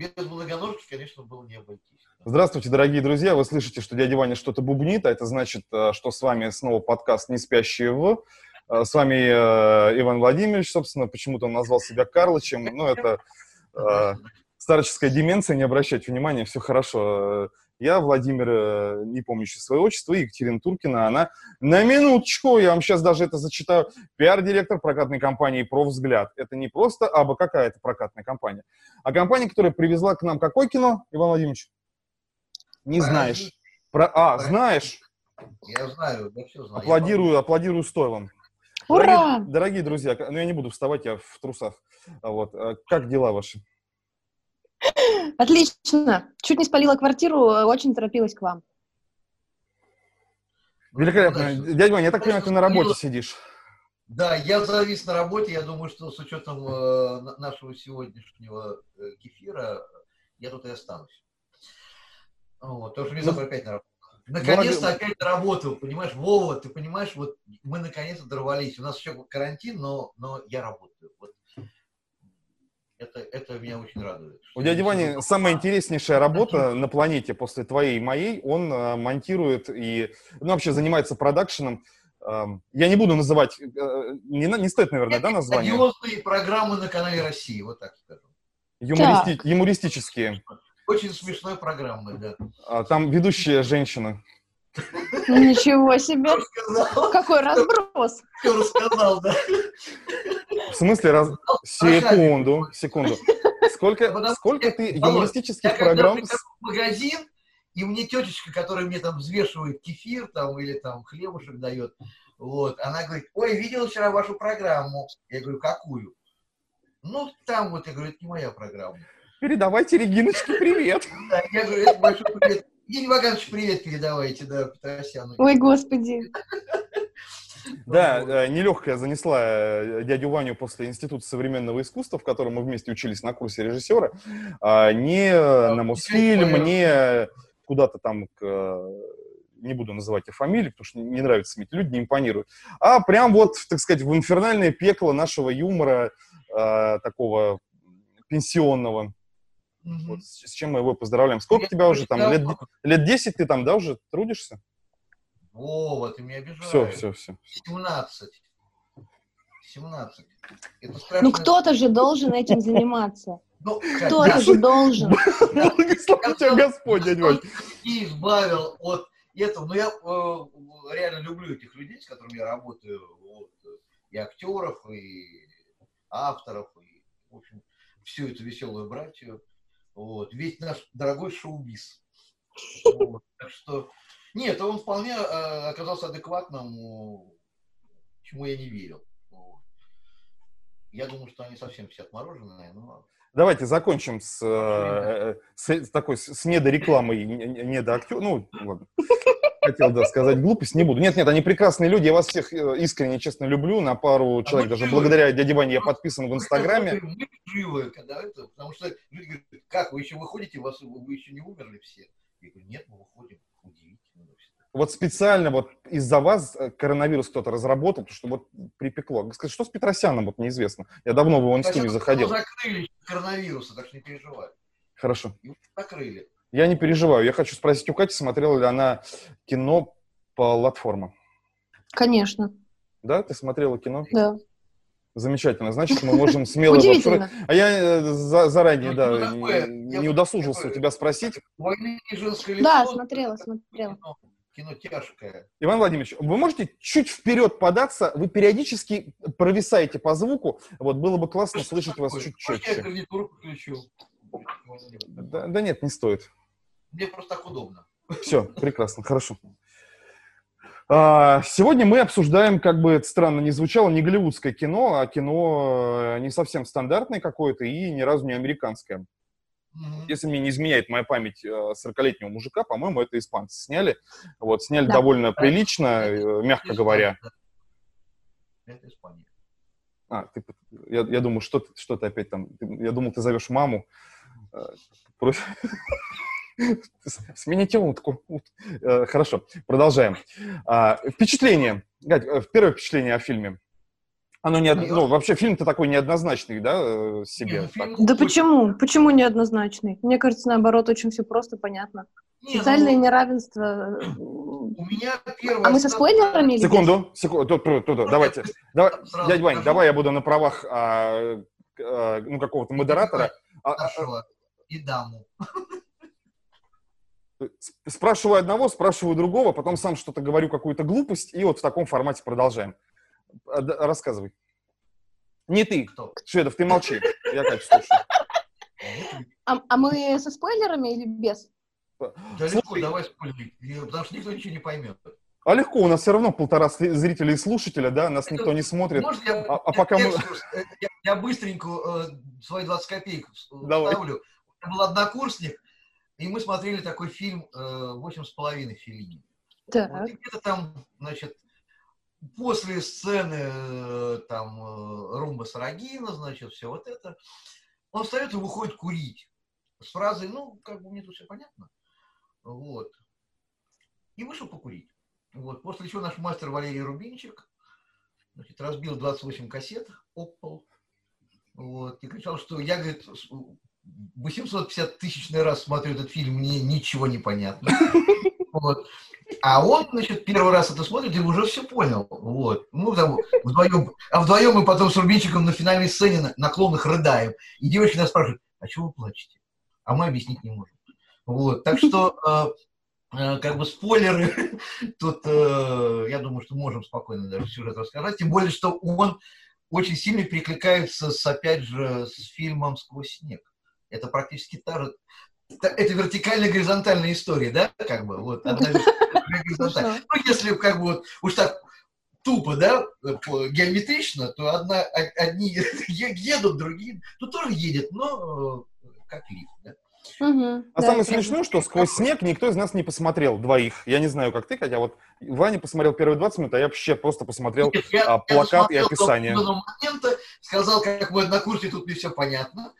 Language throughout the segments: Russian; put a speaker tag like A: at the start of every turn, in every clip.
A: без многоножки, конечно, было не обойтись.
B: Здравствуйте, дорогие друзья. Вы слышите, что дядя Ваня что-то бубнит, а это значит, э, что с вами снова подкаст «Не спящие в». Э, с вами э, Иван Владимирович, собственно, почему-то он назвал себя Карлычем. Ну, это старческая деменция, не обращайте внимания, все хорошо. Я, Владимир, э, не помню еще свое отчество, Екатерина Туркина, она на минуточку, я вам сейчас даже это зачитаю, пиар-директор прокатной компании «Профвзгляд». Это не просто абы какая-то прокатная компания, а компания, которая привезла к нам какое кино, Иван Владимирович? Не знаешь. Про... А, знаешь?
A: Я знаю, я все знаю.
B: Аплодирую, аплодирую стойлом.
C: Ура!
B: Дорогие, дорогие друзья, ну я не буду вставать, я в трусах. Вот. э, Как дела ваши?
C: Отлично. Чуть не спалила квартиру, очень торопилась к вам.
B: Великолепно. Дядя Ваня, я так понимаю, ты на работе сидишь.
A: Да, я завис на работе. Я думаю, что с учетом э, на- нашего сегодняшнего э, кефира я тут и останусь. Вот, потому что мне
B: Ну,
A: завтра опять на работу. Наконец-то
B: дорогой-
A: опять на работу, понимаешь, Вова, ты понимаешь, вот мы наконец-то дорвались. У нас еще карантин, но, но я работаю. Вот. Это, это меня очень радует.
B: У дяди Вани самая интереснейшая работа на планете после твоей и моей. Он э, монтирует и ну, вообще занимается продакшеном. Эм, я не буду называть, э, не, не стоит, наверное, да, название?
A: Одиозные программы на канале России, вот так скажем.
B: Юмористи- юмористические.
A: Очень смешной программы, да.
B: А, Там ведущая женщина.
C: Ничего себе.
A: Рассказал,
C: Какой разброс.
A: все рассказал, да.
B: В смысле, раз... секунду, секунду. Сколько,
A: Потому
B: сколько
A: я-
B: ты юмористических
A: Я
B: программ...
A: в магазин, и мне тетечка, которая мне там взвешивает кефир там или там хлебушек дает, вот, она говорит, ой, видела вчера вашу программу. Я говорю, какую? Ну, там вот, я говорю, это не моя программа.
B: Передавайте Региночке привет.
A: Да, я говорю, это большой привет. Евгений Ваганович, привет передавайте, да, Петросяну.
C: Ой, господи.
B: Да, э, нелегкая занесла э, дядю Ваню после Института современного искусства, в котором мы вместе учились на курсе режиссера, а, не э, на Мосфильм, не куда-то там к не буду называть их фамилии, потому что не нравится эти люди, не импонируют, а прям вот, так сказать, в инфернальное пекло нашего юмора, э, такого пенсионного.
A: Мгм.
B: Вот, с, с чем мы его поздравляем. Сколько
A: Я
B: тебя уже там? Лет, лет 10 ты там, да, уже трудишься?
A: Вова, ты меня обижаешь.
B: Все, все, все.
A: 17. 17. Это страшно.
C: Ну кто-то же должен этим заниматься.
A: Ну,
C: Кто-то же должен.
B: Благослови тебя Господь, дядя Вань.
A: и избавил от этого. Но я э, реально люблю этих людей, с которыми я работаю. Вот, и актеров, и авторов, и, в общем, всю эту веселую братью. Вот. Весь наш дорогой шоу-биз. Вот. Так что... Нет, он вполне э, оказался адекватным, э, чему я не верил. Вот. Я думаю, что они совсем все отмороженные, но...
B: Давайте закончим с, э, с, с такой с недорекламой, не- не- недоактер. Ну, ладно. Хотел, да, сказать глупость, не буду. Нет, нет, они прекрасные люди, я вас всех э, искренне, честно люблю. На пару человек,
A: мы
B: даже
A: живы.
B: благодаря дяде Ване я подписан в Инстаграме.
A: Мы живы, когда это, потому что люди говорят, как, вы еще выходите, вас, вы еще не умерли все? Я говорю, нет, мы выходим. Удивительно.
B: Вот специально вот из-за вас э, коронавирус кто-то разработал, потому что вот припекло. Скажи, что с Петросяном, вот неизвестно. Я давно в его не
A: Хотя
B: заходил.
A: закрыли коронавируса, так что не переживай.
B: Хорошо.
A: Его закрыли.
B: Я не переживаю. Я хочу спросить у Кати, смотрела ли она кино по платформам.
C: Конечно,
B: Да, ты смотрела кино?
C: да.
B: Замечательно. Значит, мы можем смело...
C: Удивительно.
B: А я э, за- заранее,
A: Ну,
B: да,
A: ну,
B: не, удосужился у тебя спросить.
A: Войны женское лицо.
C: Да, смотрела, смотрела.
A: Кино, кино тяжкое.
B: Иван Владимирович, вы можете чуть вперед податься? Вы периодически провисаете по звуку. Вот было бы классно слышать вас чуть
A: Может, я
B: четче.
A: гарнитуру подключу?
B: Да, да нет, не стоит.
A: Мне просто так удобно.
B: Все, прекрасно, хорошо. А, Сегодня мы обсуждаем, как бы это странно ни звучало, не голливудское кино, а кино э, не совсем стандартное какое-то и ни разу не американское.
A: Мгм.
B: Если мне не изменяет моя память э, 40-летнего мужика, по-моему, это испанцы сняли. Вот, сняли
C: Да.
B: довольно прилично, э, мягко говоря.
A: Это Испания.
B: А, ты, я, я думаю, что, ты- что ты опять там... ты- я думал, ты зовешь маму. Э, просишь- Смените утку. Ут- Э, Хорошо, продолжаем. А, Впечатление. Гать, э, первое впечатление о фильме. Оно не, од- ну, вообще фильм-то такой неоднозначный, да, э, себе.
A: Не, ну,
B: так.
A: фильм
C: Да почему? Почему неоднозначный? Мне кажется, наоборот, очень все просто понятно.
A: Не, ну,
C: Социальное неравенство. э,
A: У меня первый...
C: А мы со спойлерами?
B: Секунду, секунду, тут, тут, тут, давайте. Давай, дядь Вань, давай я буду на правах а, а, ну, какого-то модератора. А, а.
A: И даму.
B: Спрашиваю одного, спрашиваю другого, потом сам что-то говорю, какую-то глупость, и вот в таком формате продолжаем. А, Рассказывай. Не ты,
A: Кто?
B: Шведов, ты молчи. Я Катю слушаю.
C: А, а мы со спойлерами или без?
A: Да легко,
B: Слушай.
A: давай спойлерить, потому что никто ничего не поймет.
B: А легко, у нас все равно полтора зрителя и слушателя, да, нас никто не смотрит.
A: Может, я,
B: А- а
A: я
B: пока мы-
A: экскурс, э, я, я быстренько э, свои 20 копеек
B: Давай.
A: вставлю. У меня был однокурсник, и мы смотрели такой фильм э, «Восемь с половиной Филини». Вот,
C: Так.
A: где-то там, значит, после сцены э, там э, Румба Сарагина, значит, все вот это, он встает и выходит курить. С фразой, ну, как бы мне тут все понятно. Вот. И вышел покурить. Вот. После чего наш мастер Валерий Рубинчик значит, разбил 28 кассет об пол. Вот. И кричал, что я, говорит, 850 тысячный раз смотрю этот фильм, мне ничего не понятно. Вот. А он, значит, первый раз это смотрит и уже все понял. Вот. Ну, там вдвоем, а вдвоем мы потом с Рубинчиком на финальной сцене на, на рыдаем. И девочки нас спрашивают, а чего вы плачете? А мы объяснить не можем. Вот. Так что, э, э, как бы спойлеры, тут, э, я думаю, что можем спокойно даже сюжет рассказать. Тем более, что он очень сильно перекликается с, опять же, с фильмом «Сквозь снег». Это практически та же, это вертикальная горизонтальная история, да, как бы, вот, одна вертикальная, горизонтальная.
C: Смешно.
A: Ну, если как бы вот уж так тупо, да, геометрично, то одна, одни едут, другие, ну, тоже едет, но э, как лифт, да.
C: Мгм.
B: А
C: Да,
B: самое смешное, что сквозь снег никто из нас не посмотрел двоих. Я не знаю, как ты, хотя вот Ваня посмотрел первые 20 минут, а я вообще просто посмотрел
A: Нет, я-
B: а,
A: я
B: плакат и
A: досмотрел до
B: описание.
A: определенного момента, сказал, как мой однокурсник, тут мне все понятно.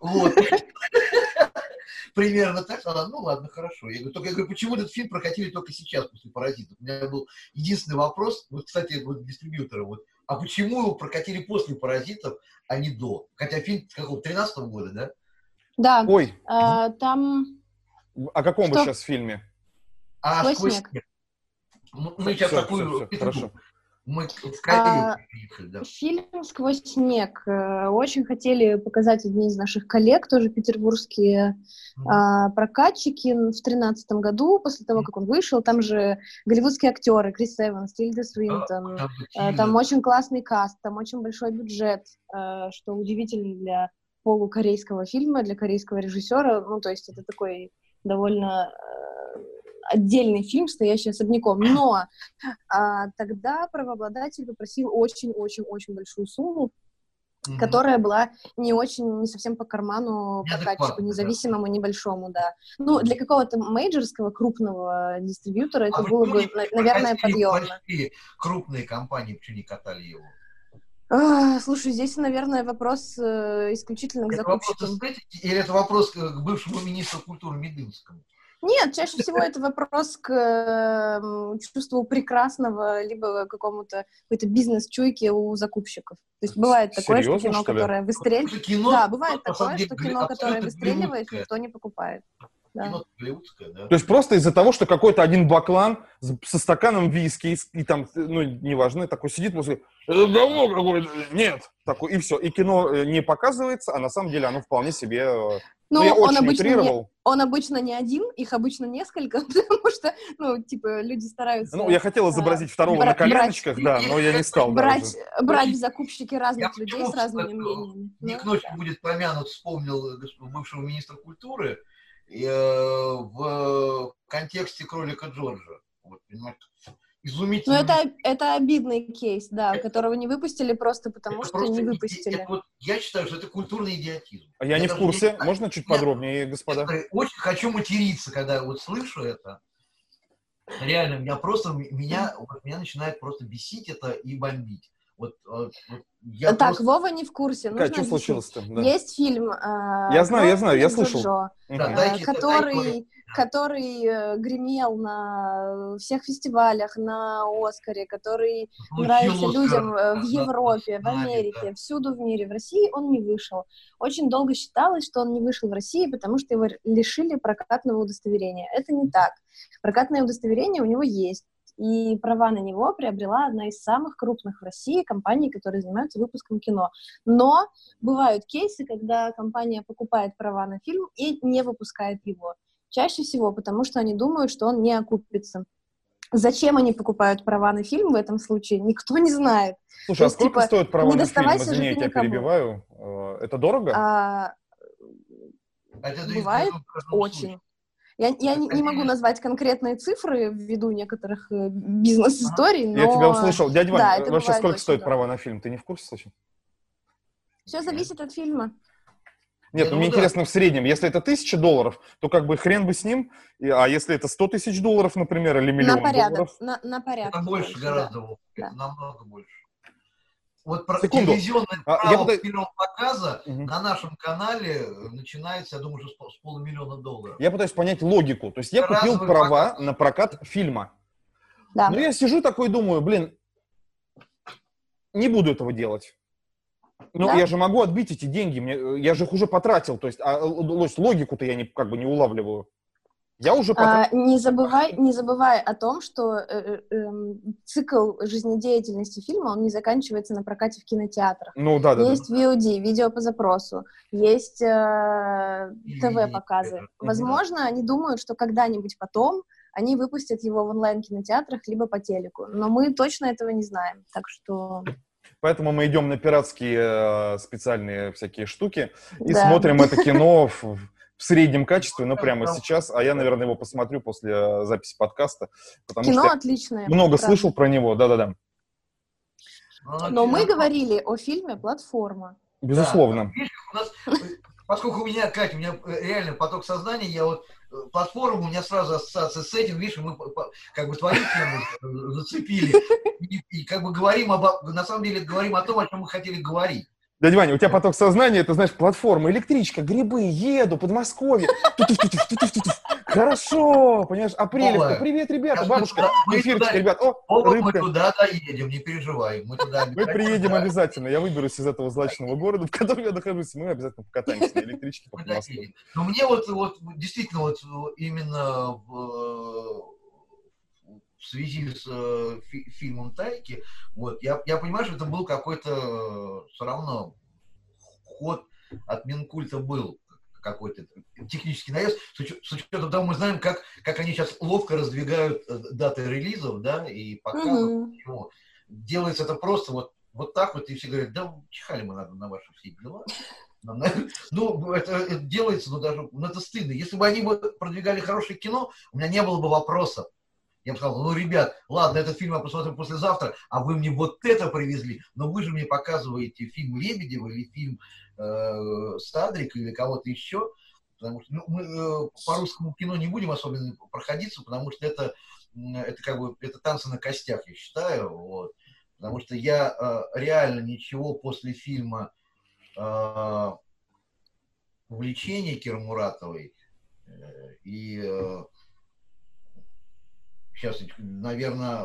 A: Вот. Примерно так. Она, ну ладно, хорошо. Я говорю, только я говорю, почему этот фильм прокатили только сейчас, после «Паразитов»? У меня был единственный вопрос, вот, кстати, вот дистрибьютора, вот, а почему его прокатили после «Паразитов», а не до? Хотя фильм с какого, 13 года, да?
C: Да,
B: Ой,
C: а, там
B: о каком вы
C: Что?
B: сейчас фильме?
A: А
C: «Сквозь
A: «Сквозь
C: снег».
A: снег». Мы, мы сейчас
B: Всё,
A: такую...
B: всё, всё, хорошо.
A: Мы в Корею
C: А,
A: приехали, да.
C: фильм «Сквозь снег» э, очень хотели показать одни из наших коллег, тоже петербургские а, прокатчики в тринадцатом году, после того, как он вышел. Там же голливудские актеры, Крис Эванс, Тильда Свинтон.
A: Там,
C: Э, Там очень классный каст, там очень большой бюджет, э, что удивительно для полукорейского фильма, для корейского режиссера. Ну, то есть это такой довольно отдельный фильм, стоящий особняком. Но а, тогда правообладатель попросил очень-очень-очень большую сумму,
A: Мгм.
C: которая была не очень, не совсем по карману прокатчику,
A: да.
C: независимому, небольшому, да. Ну, для какого-то мейджорского крупного дистрибьютора это
A: А
C: было
A: почему
C: бы, наверное, подъемно.
A: крупные компании, почему не катали его?
C: А, Слушай, здесь, наверное, вопрос э, исключительно к
A: Это вопрос или это вопрос к к бывшему министру культуры Медынскому?
C: Нет, чаще всего это вопрос к эм, чувству прекрасного, либо какому-то какой-то бизнес-чуйке у закупщиков. То есть бывает такое,
B: Серьезно,
C: что кино,
B: что ли?
C: которое выстреливает...
A: Кино,
C: Да, бывает такое, что кино, которое выстреливает, никто не покупает. Да.
A: Да.
B: То есть просто из-за того, что какой-то один баклан со стаканом виски и, и там, ну, неважно, такой сидит, после это говно какое-то, нет, такой, и все. И кино э, не показывается, а на самом деле оно вполне себе... э,
C: Ну,
B: я
C: он
B: очень
C: обычно, не, он обычно не один, их обычно несколько, потому что, ну, типа, люди стараются
B: Ну, я хотел изобразить второго
C: бра-
B: на
C: брать-
B: коленочках, да, но я не стал
C: брать,
B: даже.
C: брать в закупщики разных
A: Я
C: людей с разными мнениями.
A: Ник
C: Ну,
A: Ночь будет помянут, вспомнил э, бывшего министра культуры и, э, в контексте кролика Джорджа. Вот, понимаете,
C: Ну,
A: изумительно.
C: это, это обидный кейс, да, которого не выпустили просто потому,
A: Это
C: что
A: просто
C: не выпустили.
A: это вот я считаю, что это культурный идиотизм.
B: А я не в курсе,
A: знаю.
B: можно чуть
A: Я-
B: подробнее, господа?
A: Я очень хочу материться, когда вот слышу это. Реально, меня просто, меня, меня начинает просто бесить это и бомбить. Вот, вот, вот я
C: так,
A: просто...
C: Вова не в курсе.
B: Как,
C: нужно
B: что
C: объяснить.
B: случилось-то? Да.
C: Есть фильм, э,
B: Я знаю, я знаю, я
C: «Кровь
B: слышал.
C: Джо-Джо»,
B: Мгм.
A: Да,
C: э,
A: дайте-
C: который,
A: дайте-
C: который э, гремел на всех фестивалях, на Оскаре, который
A: получил
C: нравится
A: Оскар
C: людям э, в Европе, в Америке, всюду в мире. В России он не вышел. Очень долго считалось, что он не вышел в России, потому что его лишили прокатного удостоверения. Это не так. Прокатное удостоверение у него есть. И права на него приобрела одна из самых крупных в России компаний, которые занимаются выпуском кино. Но бывают кейсы, когда компания покупает права на фильм и не выпускает его. Чаще всего потому, что они думают, что он не окупится. Зачем они покупают права на фильм в этом случае, никто не знает.
B: Слушай,
C: То
B: а
C: есть,
B: сколько
C: типа,
B: стоит права
C: не
B: на фильм? Извини, я тебя
C: никому.
B: перебиваю. Э, Это дорого?
C: А,
A: Это
C: Бывает очень. Я, я не, не могу назвать конкретные цифры ввиду некоторых э, бизнес-историй, но
B: Я тебя услышал. Дядя Вань,
C: да,
B: вообще сколько стоит
C: дорого.
B: права на фильм? Ты не в курсе случае?
C: все зависит от фильма.
B: Нет,
A: Я
B: ну мне
A: да.
B: интересно в среднем. Если это тысяча долларов, то как бы хрен бы с ним. А если это сто тысяч долларов, например, или миллион
C: на порядок,
B: долларов?
C: на, на порядок.
A: Это больше
C: да.
A: гораздо,
C: Да.
A: это намного больше. Вот про
B: Секунду.
A: телевизионное
B: А,
A: право
B: я
A: первого показа
B: Мгм.
A: на нашем канале начинается, я думаю, уже с, с полумиллиона долларов.
B: Я пытаюсь понять логику. То есть я
A: Это
B: купил
A: разовый
B: права
A: показ.
B: на прокат фильма.
C: Да.
B: Но я сижу такой и думаю, блин, не буду этого делать. Ну,
C: Да.
B: я же могу отбить эти деньги, мне, э, я же их уже потратил, то есть, а, то есть логику-то я не, как бы не улавливаю. Я уже потратил.
C: А, не забывай, не забывай о том, что э, э, эм, цикл жизнедеятельности фильма он не заканчивается на прокате в кинотеатрах.
B: ну, да, да, да.
C: есть VOD, видео по запросу, есть э, ТВ-показы. Возможно, они думают, что когда-нибудь потом они выпустят его в онлайн-кинотеатрах либо по телеку. Но мы точно этого не знаем. Так что...
B: Поэтому мы идем на пиратские э, специальные всякие штуки и
C: да.
B: смотрим это кино в, в среднем качестве, ну, прямо сейчас. А я, наверное, его посмотрю после э, записи подкаста, потому
C: Кино
B: что
C: отличное.
B: много
C: правда.
B: слышал про него, да-да-да.
C: Но мы говорили о фильме «Платформа».
B: Безусловно.
A: Да, видишь, у нас, поскольку у меня, Катя, у меня э, реально поток сознания, я вот платформа, у меня сразу ассоциация с этим, видишь, мы как бы твою зацепили, и, и как бы говорим об, на самом деле говорим о том, о чем мы хотели говорить.
B: Дядя Ваня, у тебя поток сознания, это, знаешь, платформа, электричка, грибы, еду, Подмосковье. Ту-ту-ту-ту, ту-ту-ту-ту. Хорошо, понимаешь,
A: Вова,
B: привет, ребята, бабушка, эфирчик, ребят, о,
A: Оба мы
B: рыбка.
A: туда доедем, не переживай. Мы туда
B: Мы приедем обязательно, я выберусь из этого злачного города, в котором я нахожусь, мы обязательно покатаемся на электричке по Москве.
A: Но мне вот, вот действительно вот именно в, в связи с э, фи- фильмом Тайки, вот, я, я понимаю, что это был какой-то все равно ход от Минкульта был какой-то технический наезд, с, учетом того, мы знаем, как, как они сейчас ловко раздвигают э, даты релизов, да, и
C: Мгм.
A: всего. Делается это просто вот, вот так вот, и все говорят, да чихали мы на, на ваши все дела. Ну, это, это делается, ну, даже, ну, это стыдно. Если бы они бы продвигали хорошее кино, у меня не было бы вопросов. Я бы сказал, ну, ребят, ладно, этот фильм я посмотрю послезавтра, а вы мне вот это привезли, но вы же мне показываете фильм Лебедева или фильм э, Стадрик или кого-то еще, потому что ну, мы э, по русскому кино не будем особенно проходиться, потому что это, это как бы это танцы на костях, я считаю, вот. потому что я э, реально ничего после фильма э, «Увлечение» Киры Муратовой э, и э, сейчас, наверное,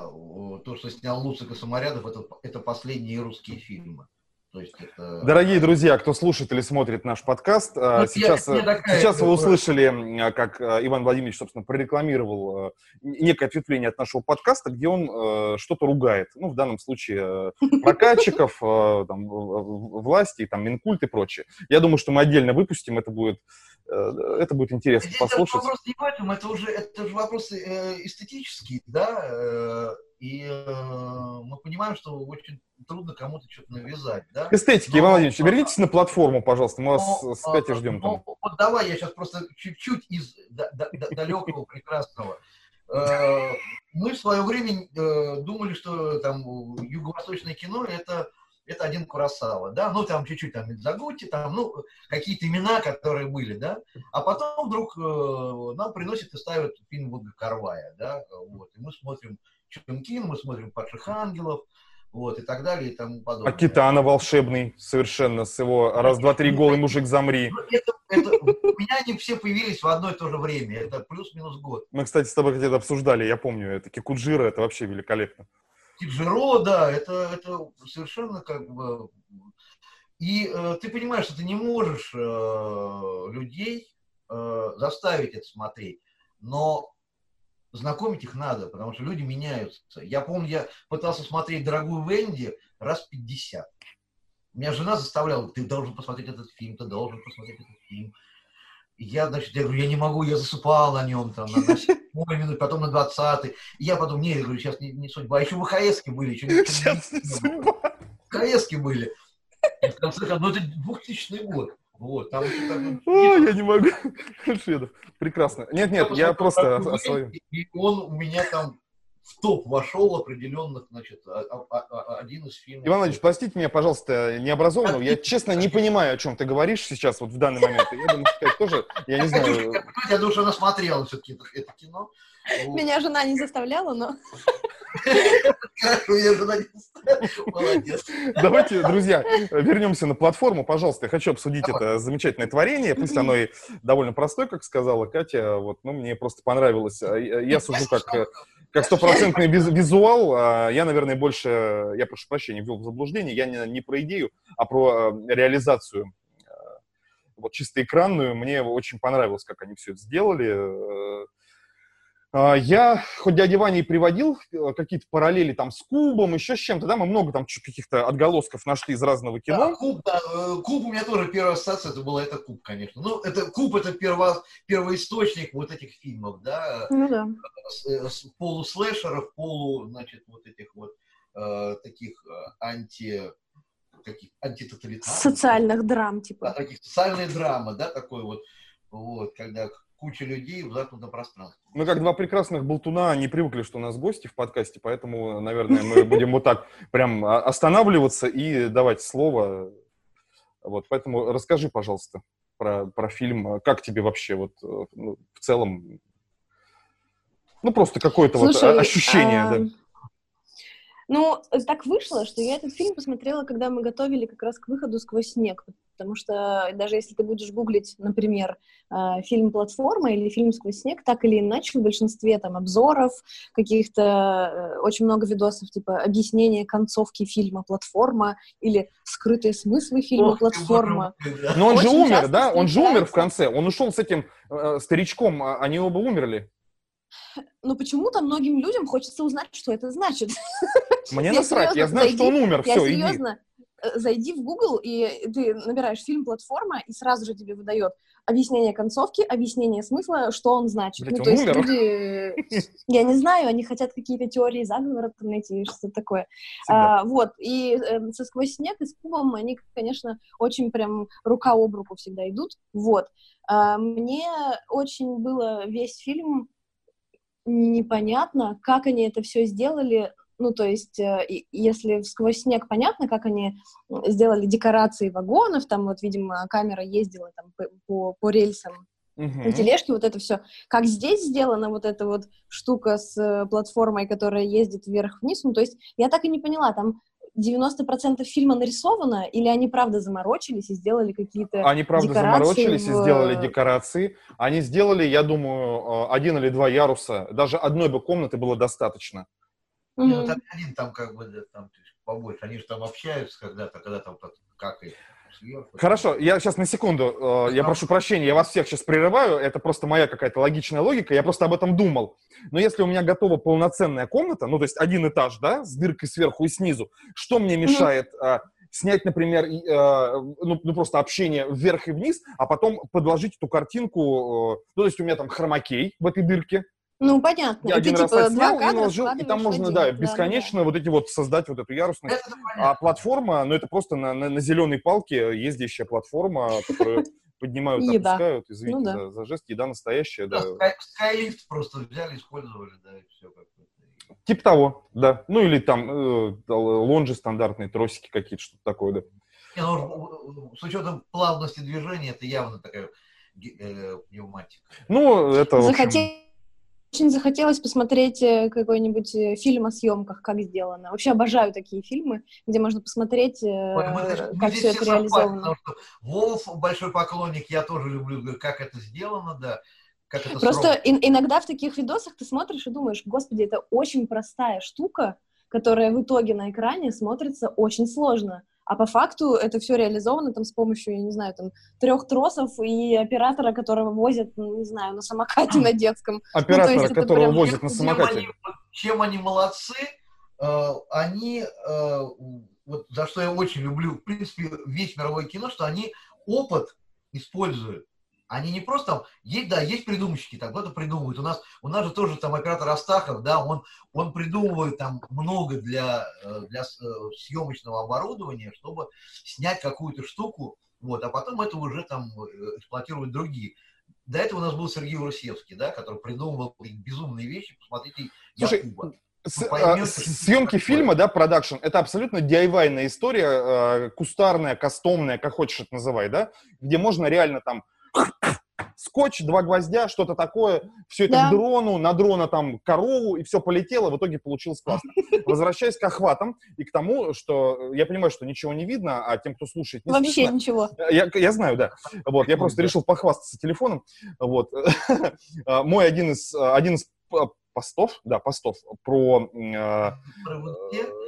A: то, что снял Луцик и Самарядов, это, это последние русские фильмы. Это...
B: Дорогие друзья, кто слушает или смотрит наш подкаст, а,
A: Ну, я-
B: сейчас,
A: я такая,
B: сейчас вы услышали, как э, Иван Владимирович, собственно, прорекламировал э, некое ответвление от нашего подкаста, где он э, что-то ругает. Ну, в данном случае прокатчиков, там, власти, там, Минкульт и прочее. Я думаю, что мы отдельно выпустим, это будет, это будет интересно
A: Здесь
B: послушать.
A: вопрос не в этом, это уже это же вопросы эстетические, да, и э, мы понимаем, что очень трудно кому-то что-то навязать, да.
B: К эстетике,
A: Но-
B: Иван Владимирович, вернитесь на платформу, пожалуйста, мы вас
A: Но,
B: с Катей
A: а,
B: ждем там.
A: ну, вот давай я сейчас просто чуть-чуть из да- да- да- далекого прекрасного. Э, Мы в свое время э, думали, что там юго-восточное кино это это один Курасава, да, ну там чуть-чуть там Мидзагути, там, ну, какие-то имена, которые были, да, а потом вдруг э, нам приносят и ставят фильм Вудга Карвая, да, вот, и мы смотрим Чункин, мы смотрим Падших Ангелов, вот, и так далее, и тому
B: А
A: подобное.
B: Китана волшебный совершенно с его раз, два, три, голый мужик замри.
A: Ну, Это, это, у меня они все появились в одно и то же время, это плюс-минус год.
B: Мы, кстати, с тобой где-то обсуждали, я помню, это Кикуджира, это вообще великолепно.
A: Киджиро, да, это, это совершенно как бы... И э, ты понимаешь, что ты не можешь э, людей э, заставить это смотреть, но знакомить их надо, потому что люди меняются. Я помню, я пытался смотреть «Дорогую Венди» раз 50. Меня жена заставляла, ты должен посмотреть этот фильм, ты должен посмотреть этот фильм. И я, значит, я говорю, я не могу, я засыпал на нем, там, на, на 7 минут, потом на 20 И я потом, не, я говорю, сейчас не, не судьба. А еще ВХСки были, еще не,
B: Сейчас не судьба.
A: ВХСки были. И в конце концов, ну это 2000 год. Вот, там
B: О, я не могу. Шведов. Прекрасно. Нет, нет, я просто о,
A: «Дорогую
B: о своем.
A: Венди», И он у меня там в топ вошел определенных, значит, а- а- а- один из фильмов.
B: Иван Владимирович, простите меня, пожалуйста, необразованного. Я, честно, не понимаю, о чем ты говоришь сейчас, вот в данный момент. Я думаю, сказать тоже, я не знаю.
A: я, думаю, что она смотрела все-таки это кино.
C: Меня жена не заставляла, но...
A: Молодец.
B: Давайте, друзья, вернемся на платформу, пожалуйста. Я хочу обсудить
A: Давай.
B: это замечательное творение. Пусть оно и довольно простое, как сказала Катя. Вот, ну, мне просто понравилось. А, Я сужу как, как стопроцентный виз- визуал. А Я, наверное, больше, я прошу прощения, ввел в заблуждение. Я не, не про идею, а про э, реализацию. Вот чисто экранную. Мне очень понравилось, как они все это сделали. А, Я, хоть дядя Ваня и приводил э, какие-то параллели там с Кубом, еще с чем-то, да, мы много там каких-то отголосков нашли из разного
A: Да,
B: кино.
A: куб, да, э, куб у меня тоже первая ассоциация, это была это куб, конечно. Ну, это куб это перво, первоисточник вот этих фильмов, да,
C: Ну да.
A: с, э, с полуслэшеров, полу, значит, вот этих вот э, таких анти, каких, антитоталитарных.
C: Социальных драм,
A: Да,
C: типа.
A: таких социальные драмы, да, такой вот, вот, когда куча людей в замкнутом пространстве.
B: Мы как два прекрасных болтуна не привыкли, что у нас гости в подкасте, поэтому, наверное, мы будем вот так прям останавливаться и давать слово. Вот, поэтому расскажи, пожалуйста, про, про фильм. Как тебе вообще вот э, ну, в целом, ну просто какое-то вот ощущение,
C: а,
B: да.
C: Ну, так вышло, что я этот фильм посмотрела, когда мы готовили как раз к выходу «Сквозь снег», потому что даже если ты будешь гуглить, например, э, фильм «Платформа» или фильм «Сквозь снег», так или иначе в большинстве там обзоров, каких-то э, очень много видосов, типа объяснение концовки фильма «Платформа» или скрытые смыслы фильма
A: Ох
C: «Платформа».
B: Но он же умер, да? Он же умер в конце. Он ушел с этим э, старичком, а они оба умерли.
C: Но почему-то многим людям хочется узнать, что это значит.
B: Мне насрать, я знаю, что он умер, все, иди.
C: серьезно, зайди в Google, и ты набираешь фильм «Платформа», и сразу же тебе выдает объяснение концовки, объяснение смысла, что он значит.
B: Блядь,
C: ну, то есть
B: умер?
C: люди, я не знаю, они хотят какие-то теории заговора там найти, что-то такое.
B: Всегда.
C: А, вот, и э, со «Сквозь снег» и с «Кубом» они, конечно, очень прям рука об руку всегда идут. Вот. А, мне очень было весь фильм непонятно, как они это все сделали. Ну, то есть, э, и- если сквозь снег понятно, как они сделали декорации вагонов, там вот, видимо, камера ездила там по, по, по рельсам
B: Мгм.
C: на тележке, вот это все. Как здесь сделана вот эта вот штука с э, платформой, которая ездит вверх-вниз, ну, то есть, я так и не поняла, там 90% фильма нарисовано, или они правда заморочились и сделали какие-то...
B: Они, правда, заморочились и
C: в-
B: сделали декорации. Они сделали, я думаю, э, один или два яруса. Даже одной бы комнаты было достаточно.
A: Не, ну, там один там как бы, да, там побольше. Они же там общаются когда-то, когда там как- и сверху.
B: Хорошо, я сейчас на секунду, э, я прошу прощения, я вас всех сейчас прерываю, это просто моя какая-то логичная логика, я просто об этом думал. Но если у меня готова полноценная комната, ну, то есть один этаж, да, с дыркой сверху и снизу, что мне мешает э, снять, например, э, ну, ну, просто общение вверх и вниз, а потом подложить эту картинку, э, ну, то есть у меня там хромакей в этой дырке,
C: Ну, понятно.
B: я
C: И ты,
B: один раз
C: типа,
B: отснял
C: два
B: и
C: кадра
B: наложил, и там можно,
C: один.
B: да, бесконечно вот эти вот создать вот эту ярусность.
A: Это
B: А платформа, ну это просто на, на, зеленой палке ездящая платформа, которую поднимают, опускают. Извините
C: Ну да.
B: за, за жест. Еда настоящая,
A: Да,
B: да.
A: Sky- Skylift просто взяли, использовали, да, и все как бы.
B: Типа того, да. Ну или там э, лонжи стандартные, тросики какие-то, что-то такое, да.
A: Не, ну, с учетом плавности движения, это явно такая э, пневматика.
B: Ну, это, в общем,
C: Захотели очень захотелось посмотреть э, какой-нибудь э, фильм о съемках, как сделано. Вообще обожаю такие фильмы, где можно посмотреть, э,
A: Вот мы, мы
C: как
A: здесь
C: все это реализовано.
A: потому что Вов большой поклонник, я тоже люблю, как это сделано, да, как это
C: Просто ин- иногда в таких видосах ты смотришь и думаешь, господи, это очень простая штука, которая в итоге на экране смотрится очень сложно. А по факту это все реализовано там с помощью, я не знаю, там трех тросов и оператора, которого возят, ну, не знаю, на самокате на детском.
B: Оператора,
C: Ну, есть это
B: которого
C: прям-
B: возят на
A: Чем
B: самокате.
A: они, чем они молодцы, э, они, э, вот за что я очень люблю, в принципе, весь мировое кино, что они опыт используют. Они не просто там, есть, да, есть придумщики, там кто-то придумывает. У нас, у нас же тоже там оператор Астахов, да, он, он придумывает там много для, э, для э, съемочного оборудования, чтобы снять какую-то штуку, вот, а потом это уже там э, эксплуатируют другие. До этого у нас был Сергей Русевский, да, который придумывал безумные вещи. Посмотрите,
B: Слушай,
A: Якуба.
B: С- а,
A: поймете,
B: съемки фильма, да, продакшн, это абсолютно DIY-ная история, э, кустарная, кастомная, как хочешь это называй, да, где можно реально там скотч, два гвоздя, что-то такое, все это
C: Да.
B: к дрону, на дрона там корову, и все полетело, в итоге получилось классно. Возвращаясь к охватам и к тому, что э, я понимаю, что ничего не видно, а тем, кто слушает, не
C: Вообще
B: слышно.
C: ничего.
B: Я, я знаю, да. Вот, я просто решил похвастаться телефоном. Вот. А, Мой один из, один из п- постов, да, постов про, э,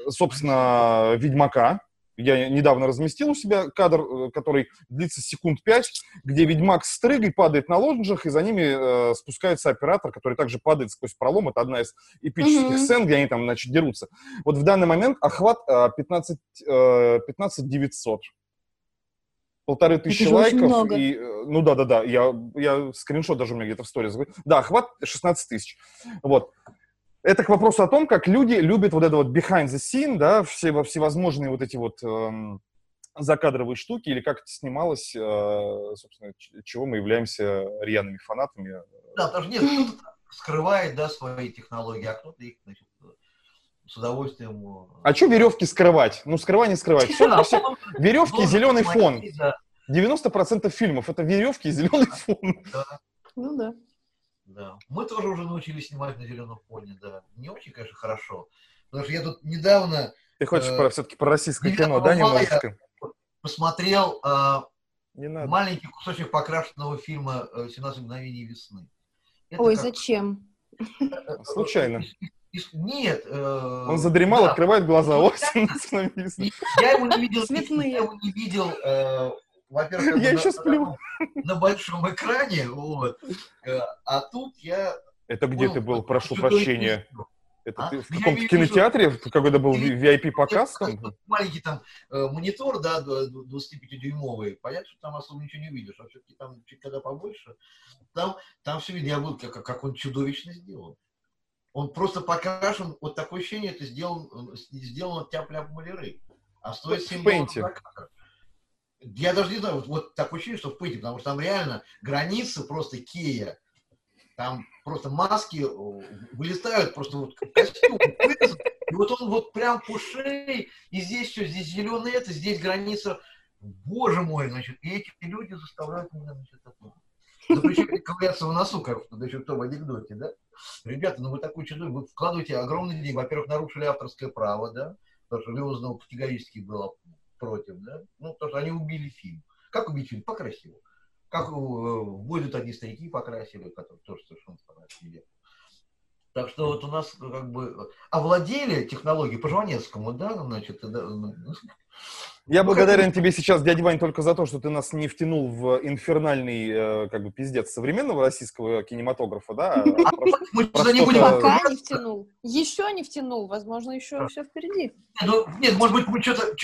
B: собственно, Ведьмака. Я недавно разместил у себя кадр, э, который длится секунд пять, где Ведьмак с стрыгой падает на лоджиях, и за ними э, спускается оператор, который также падает сквозь пролом. Это одна из эпических
C: Мгм.
B: сцен, где они там, значит, дерутся. Вот в данный момент охват э, 15, э, 15 900. Полторы тысячи лайков.
C: много.
B: И, э, ну да, да, да. Я, я скриншот даже у меня где-то в сторис. Да, охват 16 тысяч. Вот. Это к вопросу о том, как люди любят вот это вот behind the scene, да, все, во- всевозможные вот эти вот эм, закадровые штуки, или как это снималось, э, собственно, чего мы являемся рьяными фанатами.
A: Да, потому что нет, кто-то скрывает, да, свои технологии, а кто-то их, значит, с удовольствием... э,
B: А что веревки скрывать? Ну, скрывай, не скрывай. Все, все. Веревки и зеленый фон.
A: смотреть, да,
B: 90% фильмов это веревки и зеленый фон.
C: Ну да.
A: Да. Мы тоже уже научились снимать на зеленом фоне, да. Не очень, конечно, хорошо. Потому что я тут недавно
B: Ты хочешь
A: Э,
B: про, все-таки про российское кино,
A: 9
B: да, немножечко?
A: посмотрел э,
B: Не надо.
A: маленький кусочек покрашенного фильма э, «17 мгновений весны». Это
C: Ой,
A: как-
C: зачем?
A: э,
B: Случайно.
A: из- Нет. э,
B: Он задремал,
A: да.
B: открывает глаза.
A: Ну, Я его не видел, я его не видел, э, во-первых,
B: Я еще
A: на-
B: сплю.
A: на большом экране, вот. Э, А тут я...
B: Это где ты был, прошу прощения? Это
A: А?
B: ты в каком-то кинотеатре, какой-то был VIP-показ там?
A: Маленький там э, монитор, да, 25-дюймовый. Понятно, что там особо ничего не увидишь, а все-таки там чуть когда побольше. Там, там все видно, я был, как, как он чудовищно сделан. Он просто покрашен, вот такое ощущение, это сделан, сделано тяп-ляп маляры. А стоит
B: В
A: 7 долларов. Я даже не знаю, вот, вот такое ощущение, что в Пейте, потому что там реально границы просто Кея. Там просто маски э, вылетают, просто вот костюм вырезан, и вот он вот прям по и здесь все, здесь зеленый это, здесь граница. Боже мой, значит, и эти люди заставляют меня, значит, это... Да причем ковыряться в носу, как в значит, в том анекдоте, да? Ребята, ну вы такой чудой, вы вкладываете огромные деньги. Во-первых, нарушили авторское право, да? Потому что Леознова категорически было против, да? Ну, потому что они убили фильм. Как убить фильм? Покрасили его. Как э, будет одни старики покрасили, которые тоже совершенно покрасили. Так что вот у нас как бы овладели технологией по Жванецкому, да, значит, да, ну,
B: Я
A: Ну,
B: благодарен тебе сейчас, дядя Вань, только за то, что ты нас не втянул в инфернальный, э, как бы, пиздец современного российского кинематографа, да? а просто-
A: мы
B: Про
A: туда не
B: что-то-
A: будем
C: Пока не втянул. Еще не втянул. Возможно, еще все впереди.
A: Ну, нет, может быть, мы что-то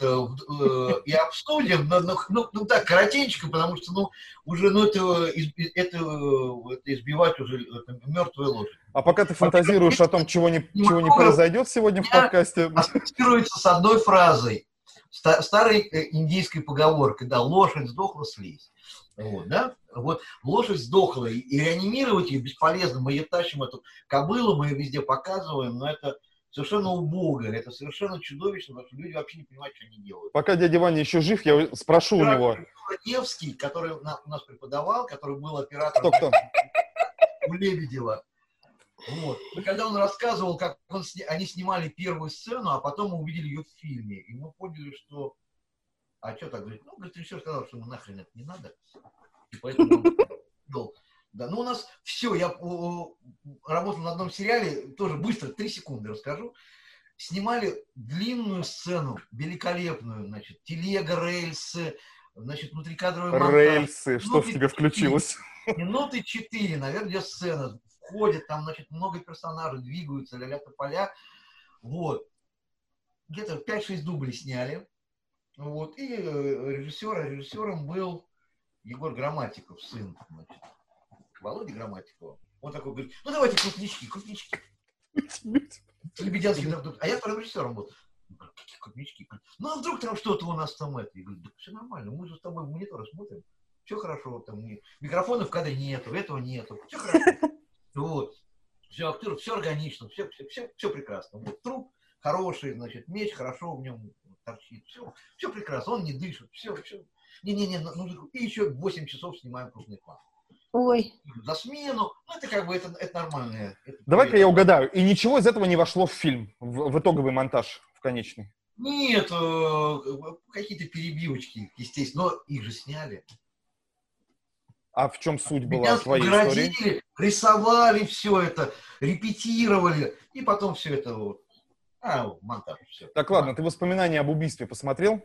A: э, и обсудим, ну, ну так, коротенько, потому что, ну, уже, ну, это, из- это, это избивать уже это, мертвую лошадь.
B: А пока ты фантазируешь о том, чего не, чего не произойдет сегодня в подкасте,
A: Ассоциируется с одной фразой, старой э, индийской поговоркой, да, лошадь сдохла, слезь. Вот, да? Вот лошадь сдохла, и, реанимировать ее бесполезно. Мы ее тащим, эту кобылу, мы ее везде показываем, но это совершенно убого, это совершенно чудовищно, потому что люди вообще не понимают, что они делают.
B: пока дядя Ваня еще жив, я спрошу у него,
A: Невский, который у нас преподавал, который был оператором
B: Кто-кто?
A: у Лебедева. Вот. И когда он рассказывал, как он, они снимали первую сцену, а потом мы увидели ее в фильме, и мы поняли, что... А что так, говорит? Ну, говорит, режиссер сказал, что ему нахрен это не надо. И поэтому он да, ну у нас все, я работал на одном сериале, тоже быстро, три секунды расскажу. Снимали длинную сцену, великолепную, значит, телега, рельсы, значит, внутрикадровый монтаж.
B: Рельсы, что в тебе включилось?
A: Минуты четыре, наверное, где сцена входит, там, значит, много персонажей двигаются, ля-ля поля. Вот. Где-то 5-6 дублей сняли. Вот. И э, режиссер, режиссером был Егор Грамматиков, сын, значит, Володя Грамматикова. Он такой говорит, ну давайте крупнички, крупнички. Лебедянский, а я вторым режиссером был. Какие крупнички? Ну а вдруг там что-то у нас там это? Я говорю, да все нормально, мы же с тобой в монитор смотрим. Все хорошо, там не... микрофонов в кадре нету, этого нету, все хорошо. Вот. Все актеры, все органично, все, все, все, все прекрасно. Вот труп хороший, значит, меч хорошо в нем торчит, все, все прекрасно, он не дышит, все, все. Не-не-не, ну, и еще 8 часов снимаем крупный план.
C: Ой.
A: За смену. Ну, это как бы, это, это нормально.
B: Давай-ка я угадаю. И ничего из этого не вошло в фильм, в, в итоговый монтаж, в конечный?
A: Нет, э, какие-то перебивочки, естественно, но их же сняли.
B: А в чем суть была Меня твоей
A: городили, истории? рисовали все это, репетировали, и потом все это вот. А, монтаж, все.
B: Так, ладно, ты воспоминания об убийстве посмотрел?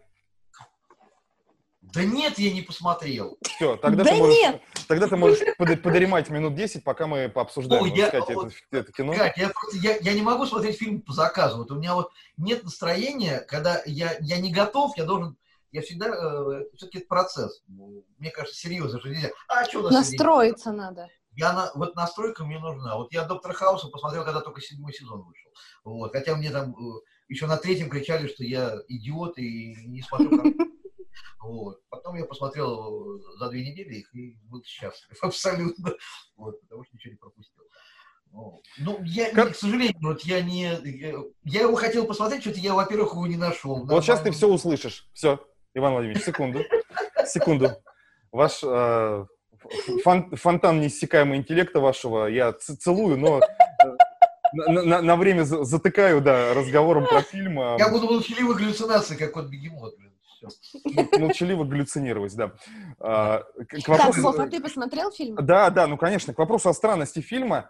A: Да нет, я не посмотрел.
B: Все, тогда, да ты, можешь, нет. тогда ты можешь под, подремать минут 10, пока мы пообсуждаем, Ой, я, сказать, вот, это, это кино.
A: Кать, я, просто, я, я не могу смотреть фильм по заказу. Вот у меня вот нет настроения, когда я, я не готов, я должен... Я всегда... Э, все-таки это процесс. Мне кажется, серьезно, что нельзя. А что у нас
C: Настроиться сегодня? надо.
A: Я на, вот настройка мне нужна. Вот я Доктор Хауса посмотрел, когда только седьмой сезон вышел. Вот. Хотя мне там э, еще на третьем кричали, что я идиот и не смотрю вот. Потом я посмотрел за две недели их и был счастлив абсолютно, вот, потому что ничего не пропустил. Ну, я, как... к сожалению, вот я не... Я, я его хотел посмотреть, что-то я, во-первых, его не нашел.
B: Вот сейчас ты все услышишь. Все, Иван Владимирович, секунду. Секунду. Ваш э, фон, фонтан неиссякаемого интеллекта вашего я целую, но э, на, на, на время затыкаю, да, разговором про фильм.
A: Я буду молчаливой галлюцинации, как вот бегемот, блин
B: все. Молчаливо галлюцинировать, да. А,
C: к вопросу... Так, Вов, а ты посмотрел фильм?
B: Да, да, ну, конечно, к вопросу о странности фильма.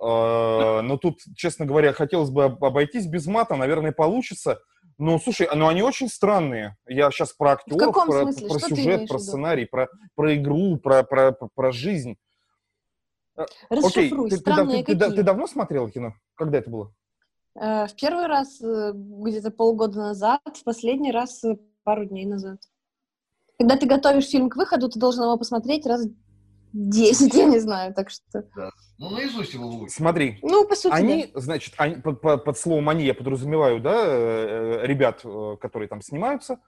B: А, но тут, честно говоря, хотелось бы обойтись без мата, наверное, получится. Ну, слушай, ну они очень странные. Я сейчас про актеров, про, смысле? про сюжет, про сценарий, про, про игру, про, про, про жизнь.
C: Расшифруй,
B: Окей, ты, ты, ты, ты, ты давно смотрел кино? Когда это было?
C: Э, в первый раз э, где-то полгода назад, в последний раз э, пару дней назад. Когда ты готовишь фильм к выходу, ты должен его посмотреть раз 10, я не знаю, так что...
A: Да. Ну, наизусть его выучить.
B: Смотри.
C: Ну, по сути,
B: Они, да. значит, они, под, под, под словом «они» я подразумеваю, да, э, ребят, э, которые там снимаются,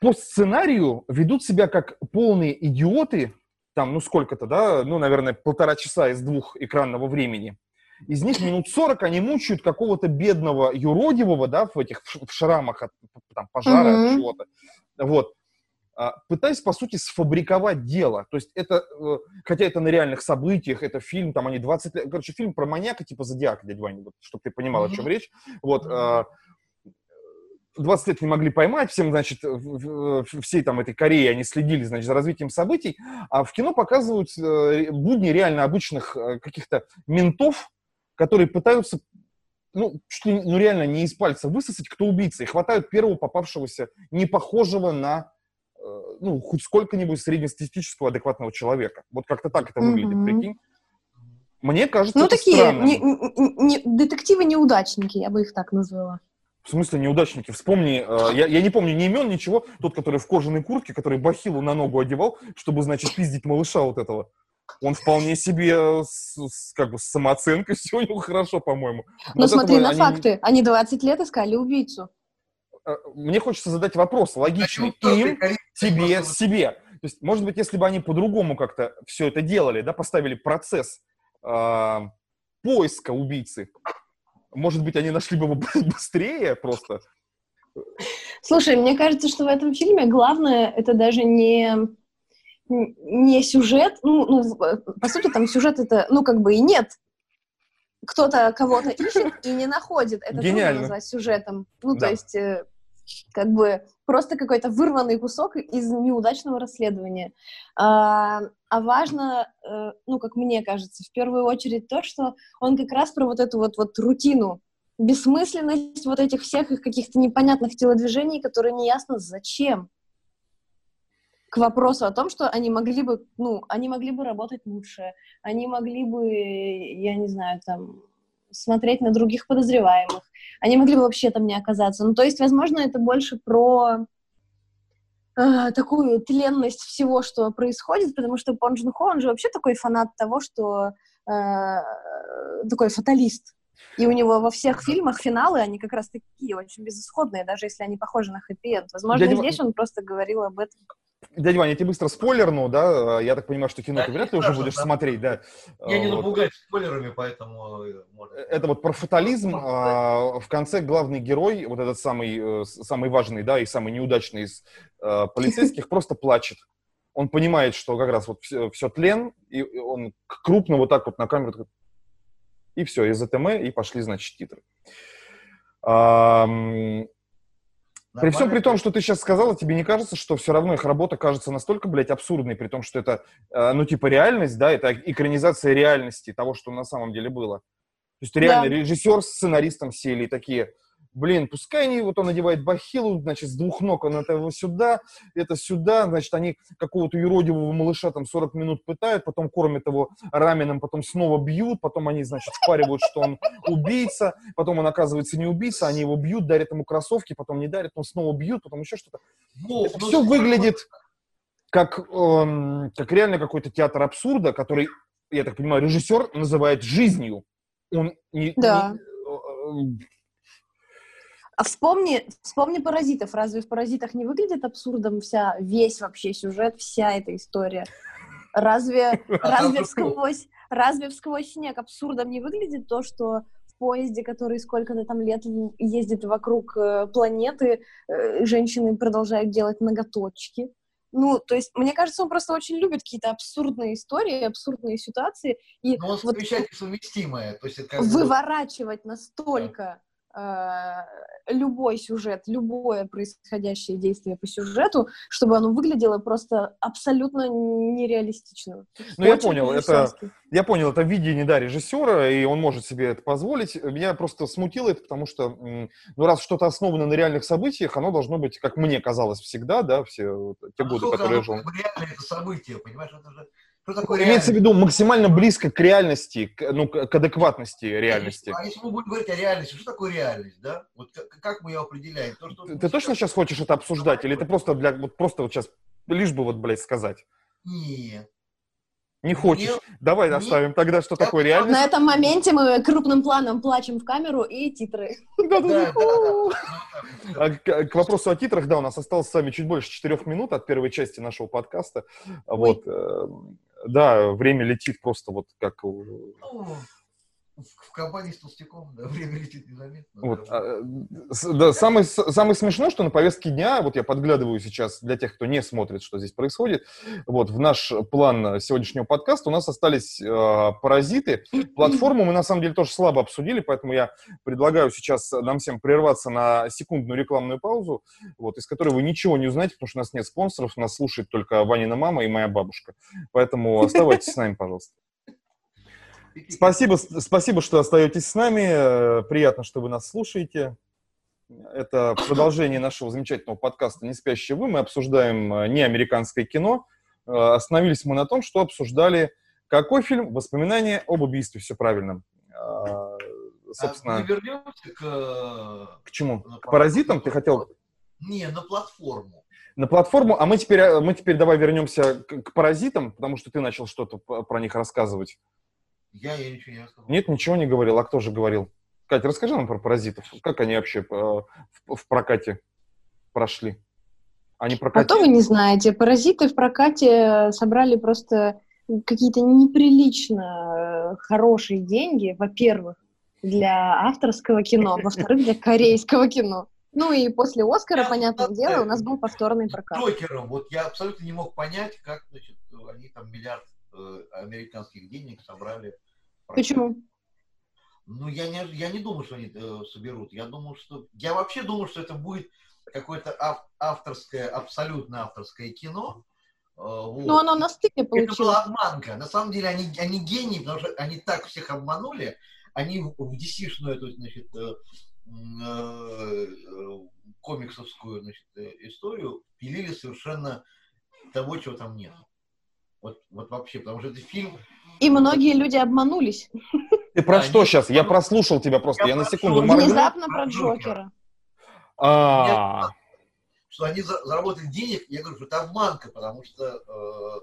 B: по сценарию ведут себя как полные идиоты, там, ну, сколько-то, да, ну, наверное, полтора часа из двух экранного времени. Из них минут 40 они мучают какого-то бедного юродивого, да, в этих в шрамах от там, пожара, mm-hmm. от чего-то. Вот пытаясь, по сути, сфабриковать дело. То есть это, э, хотя это на реальных событиях, это фильм, там они 20 лет, короче, фильм про маньяка типа Зодиака, дядя Ваня, вот, чтобы ты понимал, mm-hmm. о чем речь. Вот, 20 лет не могли поймать, всем, значит, всей там этой Корее они следили, значит, за развитием событий, а в кино показывают э, будни реально обычных э, каких-то ментов, которые пытаются, ну, что, ну, реально не из пальца высосать, кто убийца, и хватают первого попавшегося, не похожего на, ну, хоть сколько-нибудь среднестатистического адекватного человека. Вот как-то так это выглядит, mm-hmm. прикинь. Мне кажется,
C: ну,
B: это
C: такие. Не, не, детективы-неудачники, я бы их так назвала.
B: В смысле неудачники? Вспомни, э, я, я не помню ни имен, ничего. Тот, который в кожаной куртке, который бахилу на ногу одевал, чтобы, значит, пиздить малыша вот этого. Он вполне себе с, с, как бы с самооценкой, все у него хорошо, по-моему.
C: Но, Но смотри на они... факты. Они 20 лет искали убийцу.
B: А, мне хочется задать вопрос логичный. Им, тебе, себе. То есть, может быть, если бы они по-другому как-то все это делали, да, поставили процесс э, поиска убийцы, может быть, они нашли бы его быстрее просто.
C: Слушай, мне кажется, что в этом фильме главное это даже не не сюжет, ну, ну, по сути, там сюжет это, ну, как бы и нет. Кто-то кого-то ищет и не находит. Это
B: Гениально.
C: трудно назвать сюжетом. Ну,
B: Да.
C: то есть, э, как бы просто какой-то вырванный кусок из неудачного расследования. А, а важно, э, ну, как мне кажется, в первую очередь то, что он как раз про вот эту вот, вот рутину, бессмысленность вот этих всех их каких-то непонятных телодвижений, которые неясно зачем. К вопросу о том, что они могли бы, ну, они могли бы работать лучше, они могли бы, я не знаю, там, смотреть на других подозреваемых, они могли бы вообще там не оказаться. Ну, то есть, возможно, это больше про э, такую тленность всего, что происходит, потому что Пон Джун Хо, он же вообще такой фанат того, что э, такой фаталист. И у него во всех фильмах финалы, они как раз такие очень безысходные, даже если они похожи на хэппи-энд. Возможно,
B: Ва-
C: здесь он просто говорил об этом.
B: Дядя Ваня, я тебе быстро спойлерну, да? Я так понимаю, что кино
A: Да,
B: ты вряд ли уже будешь
A: да.
B: смотреть, да?
A: Я не
B: Вот.
A: напугаюсь спойлерами, поэтому э, можно.
B: Это вот про фатализм. а, В конце главный герой, вот этот самый, э, самый важный, да, и самый неудачный из э, полицейских, просто плачет. Он понимает, что как раз вот все, тлен, и он крупно вот так вот на камеру, и все, из АТМ, и пошли, значит, титры. Ам, При всем
A: Нормально?
B: при том, что ты сейчас сказала, тебе не кажется, что все равно их работа кажется настолько, блядь, абсурдной, при том, что это, э, ну, типа, реальность, да, это экранизация реальности того, что на самом деле было. То есть реально
C: Да.
B: режиссер с сценаристом сели и такие, блин, пускай они, вот он надевает бахилу, значит, с двух ног он это его сюда, это сюда, значит, они какого-то юродивого малыша там 40 минут пытают, потом кормят его раменом, потом снова бьют, потом они, значит, впаривают, что он убийца, потом он оказывается не убийца, они его бьют, дарят ему кроссовки, потом не дарят, он снова бьют, потом еще что-то.
A: Вов,
B: Это
A: ну
B: все
A: сколько-
B: выглядит как, эм, как реально какой-то театр абсурда, который, я так понимаю, режиссер называет жизнью. Он не...
C: Да.
B: не- э,
C: А вспомни, вспомни «Паразитов». Разве в «Паразитах» не выглядит абсурдом вся, весь вообще сюжет, вся эта история? Разве, разве,
A: же
C: всквозь, разве всквозь снег абсурдом не выглядит то, что в поезде, который сколько-то там лет ездит вокруг э, планеты, э, женщины продолжают делать ноготочки? Ну, то есть, мне кажется, он просто очень любит какие-то абсурдные истории, абсурдные ситуации, и
A: Но он
C: вот
A: совмещает несовместимое. То есть это как
C: выворачивать настолько любой сюжет, любое происходящее действие по сюжету, чтобы оно выглядело просто абсолютно нереалистично.
B: Ну, я понял, это, я понял, это видение, да, режиссера, и он может себе это позволить. Меня просто смутило это, потому что, ну, раз что-то основано на реальных событиях, оно должно быть, как мне казалось всегда, да, все те
A: А
B: годы, которые я жил.
A: реально это событие, понимаешь? Это же... Что такое
B: Имеется в виду максимально близко к реальности, к, ну, к, адекватности реальности.
A: А если мы будем говорить о реальности, что такое реальность, да? Вот как, как мы ее определяем? То, что
B: Ты, ты точно сейчас хочешь это обсуждать, или ты просто, бля, вот просто вот сейчас, лишь бы вот, блядь, сказать?
A: Нет.
B: Не хочешь?
A: Мне-
B: Давай
A: мне-
B: оставим тогда, что
A: Я
B: такое реальность.
C: На этом моменте мы крупным планом плачем в камеру и титры.
A: Ну,
B: А К, вопросу о титрах, да, у нас осталось с вами чуть больше четырех минут от первой части нашего подкаста. Вот, да, время летит просто вот как...
A: в, компании с толстяком, да, время летит незаметно.
B: Вот,
A: да.
B: а, да, самое, самое смешное, что на повестке дня, вот я подглядываю сейчас для тех, кто не смотрит, что здесь происходит, вот в наш план сегодняшнего подкаста у нас остались э, паразиты. Платформу мы на самом деле тоже слабо обсудили, поэтому я предлагаю сейчас нам всем прерваться на секундную рекламную паузу, вот, из которой вы ничего не узнаете, потому что у нас нет спонсоров, нас слушает только Ванина мама и моя бабушка. Поэтому оставайтесь с нами, пожалуйста. Спасибо, спасибо, что остаетесь с нами. Э, Приятно, что вы нас слушаете. Это продолжение нашего замечательного подкаста «Не спящие вы». Мы обсуждаем э, не американское кино. Э, Остановились мы на том, что обсуждали какой фильм? «Воспоминания об убийстве». Все правильно.
A: А
B: Собственно,
A: мы вернемся к...
B: к чему? К «Паразитам» ты хотел
A: Не, на платформу.
B: на платформу, а мы теперь, мы теперь давай вернемся к, к «Паразитам», потому что ты начал что-то про них рассказывать.
A: Я, я ничего не рассказал.
B: Нет, ничего не говорил. А кто же говорил? Катя, расскажи нам про паразитов. Как они вообще э, в, в прокате прошли? Они
C: А то
B: прокатили?
C: вы не знаете, «Паразиты» в прокате собрали просто какие-то неприлично э, хорошие деньги, во-первых, для авторского кино, во-вторых, для корейского кино. Ну и после Оскара, понятное дело, у нас был повторный прокат.
A: Джокером, вот я абсолютно не мог понять, как, значит, они там миллиард э, американских денег собрали.
C: Почему?
A: Ну, я не, я не думаю, что они э, соберут. Я думаю, что... Я вообще думаю, что это будет какое-то ав, авторское, абсолютно авторское кино.
C: Э, вот. Ну, оно на стыке получилось.
A: Это была обманка. На самом деле они, они гении, потому что они так всех обманули. Они в, в DC-шную эту, значит, э, э, комиксовскую значит, э, историю пилили совершенно того, чего там нет. Вот, вот вообще, потому что это фильм...
C: И многие люди обманулись.
B: Ты про что сейчас? Я прослушал тебя просто, я, на секунду
C: моргнул. Внезапно про Джокера.
B: А.
A: Что они заработали денег, я говорю, что это обманка, потому что э,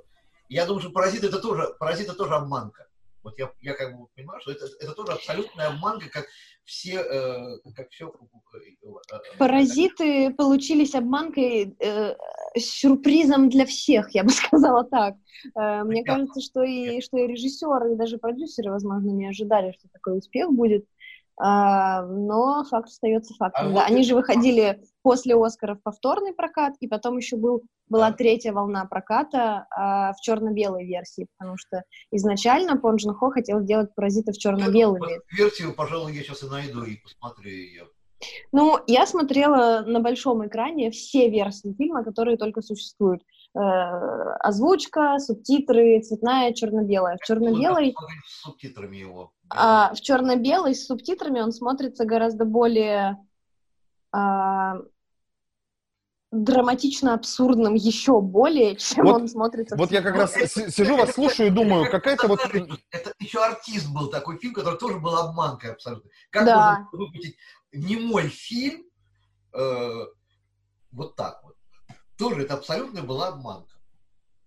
A: я думаю, что паразит это тоже, паразит это тоже обманка. Вот я, я как бы понимаю, что это, это тоже абсолютная обманка, как все, э, как все.
C: Паразиты получились обманкой, э, сюрпризом для всех, я бы сказала так. Э, мне кажется, что и, что и режиссеры, и даже продюсеры, возможно, не ожидали, что такой успех будет. А, но факт остается фактом. А да. Вот Они же выходили после Оскаров повторный прокат, и потом еще был, была третья волна проката а, в черно-белой версии, потому что изначально Пон Джун Хо хотел сделать «Паразиты» в черно-белой
A: версии. Версию, пожалуй, я сейчас и найду и посмотрю ее.
C: Ну, я смотрела на большом экране все версии фильма, которые только существуют. Э, озвучка, субтитры, цветная, черно-белая. В черно-белой...
A: С субтитрами его.
C: А, в черно-белой с субтитрами он смотрится гораздо более а, драматично абсурдным еще более, чем вот, он смотрится.
B: Вот я как раз сижу вас слушаю и думаю, какая-то вот...
A: Это еще артист был такой фильм, который тоже был обманкой абсолютно. Как
C: да.
A: можно выпустить немой фильм э, вот так вот? Тоже это абсолютно была обманка.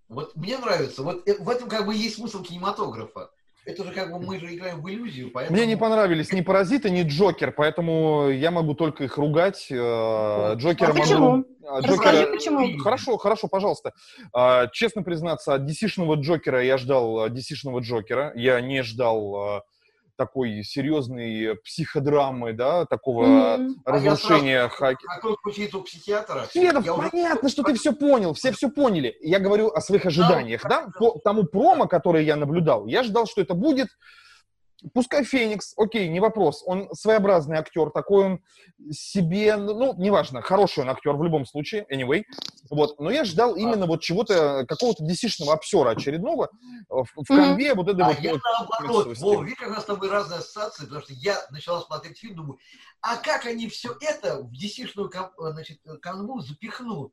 A: Вот мне нравится, вот э, в этом как бы есть смысл кинематографа это же как бы мы же играем в иллюзию,
B: поэтому... Мне не понравились ни Паразиты, ни Джокер, поэтому я могу только их ругать. Э, Джокера
C: а почему?
B: могу... Джокера... Расскажи, почему. Хорошо, хорошо, пожалуйста. А, честно признаться, от DC-шного Джокера я ждал DC-шного Джокера. Я не ждал э, такой серьезной психодрамы, да, такого mm-hmm. разрушения
A: а хаки. Какой случай у психиатра?
B: Нет, я понятно, уже... что ты все понял, все все поняли. Я говорю о своих ожиданиях, да, да? по тому промо, который я наблюдал. Я ждал, что это будет Пускай Феникс, окей, не вопрос. Он своеобразный актер, такой он себе, ну, неважно, хороший он актер в любом случае, anyway. Вот. Но я ждал именно вот чего-то, какого-то dc обсера очередного в, в конве, mm-hmm. вот это
A: а
B: вот.
A: я вот, наоборот, Вов, видишь, как у нас с тобой разные ассоциации, потому что я начала смотреть фильм, думаю, а как они все это в dc значит, канву запихнут?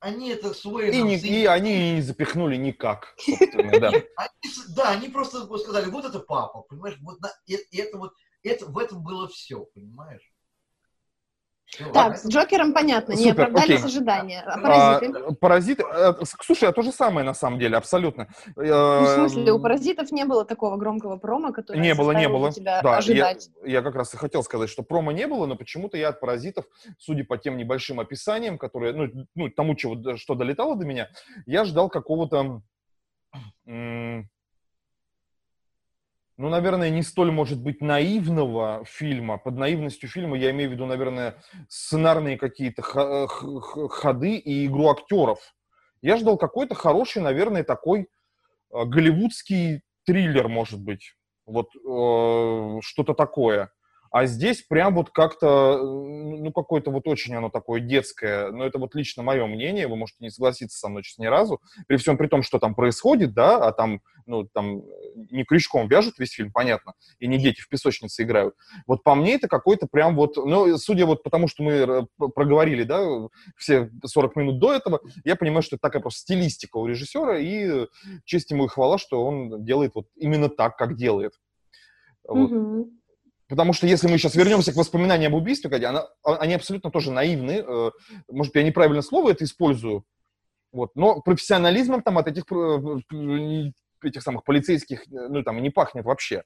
A: Они это свой...
B: И, не, и они не запихнули никак,
A: да. да, они просто сказали, вот это папа, понимаешь, вот на, это, это вот, это, в этом было все, понимаешь?
C: Так, с Джокером понятно, Супер, не оправдались окей. ожидания. А
B: паразиты? А, паразиты, э, слушай, а то же самое на самом деле, абсолютно.
C: Ну, в смысле, у паразитов не было такого громкого промо, которое
B: не было, не было.
C: тебя да, ожидать.
B: Я, я как раз и хотел сказать, что промо не было, но почему-то я от паразитов, судя по тем небольшим описаниям, которые, ну, ну тому, чего, что долетало до меня, я ждал какого-то ну, наверное, не столь, может быть, наивного фильма. Под наивностью фильма я имею в виду, наверное, сценарные какие-то ходы и игру актеров. Я ждал какой-то хороший, наверное, такой э, голливудский триллер, может быть. Вот э, что-то такое. А здесь прям вот как-то, ну, какое-то вот очень оно такое детское, но это вот лично мое мнение, вы можете не согласиться со мной сейчас ни разу, при всем при том, что там происходит, да, а там, ну, там не крючком вяжут весь фильм, понятно, и не дети в песочнице играют. Вот по мне это какой-то прям вот, ну, судя вот потому, что мы проговорили, да, все 40 минут до этого, я понимаю, что это такая просто стилистика у режиссера, и честь ему и хвала, что он делает вот именно так, как делает. Вот. Mm-hmm. Потому что если мы сейчас вернемся к воспоминаниям об убийстве, Катя, она, а, они абсолютно тоже наивны. Э, может, я неправильно слово это использую, вот, но профессионализмом там от этих, э, этих самых полицейских, э, ну, там, не пахнет вообще.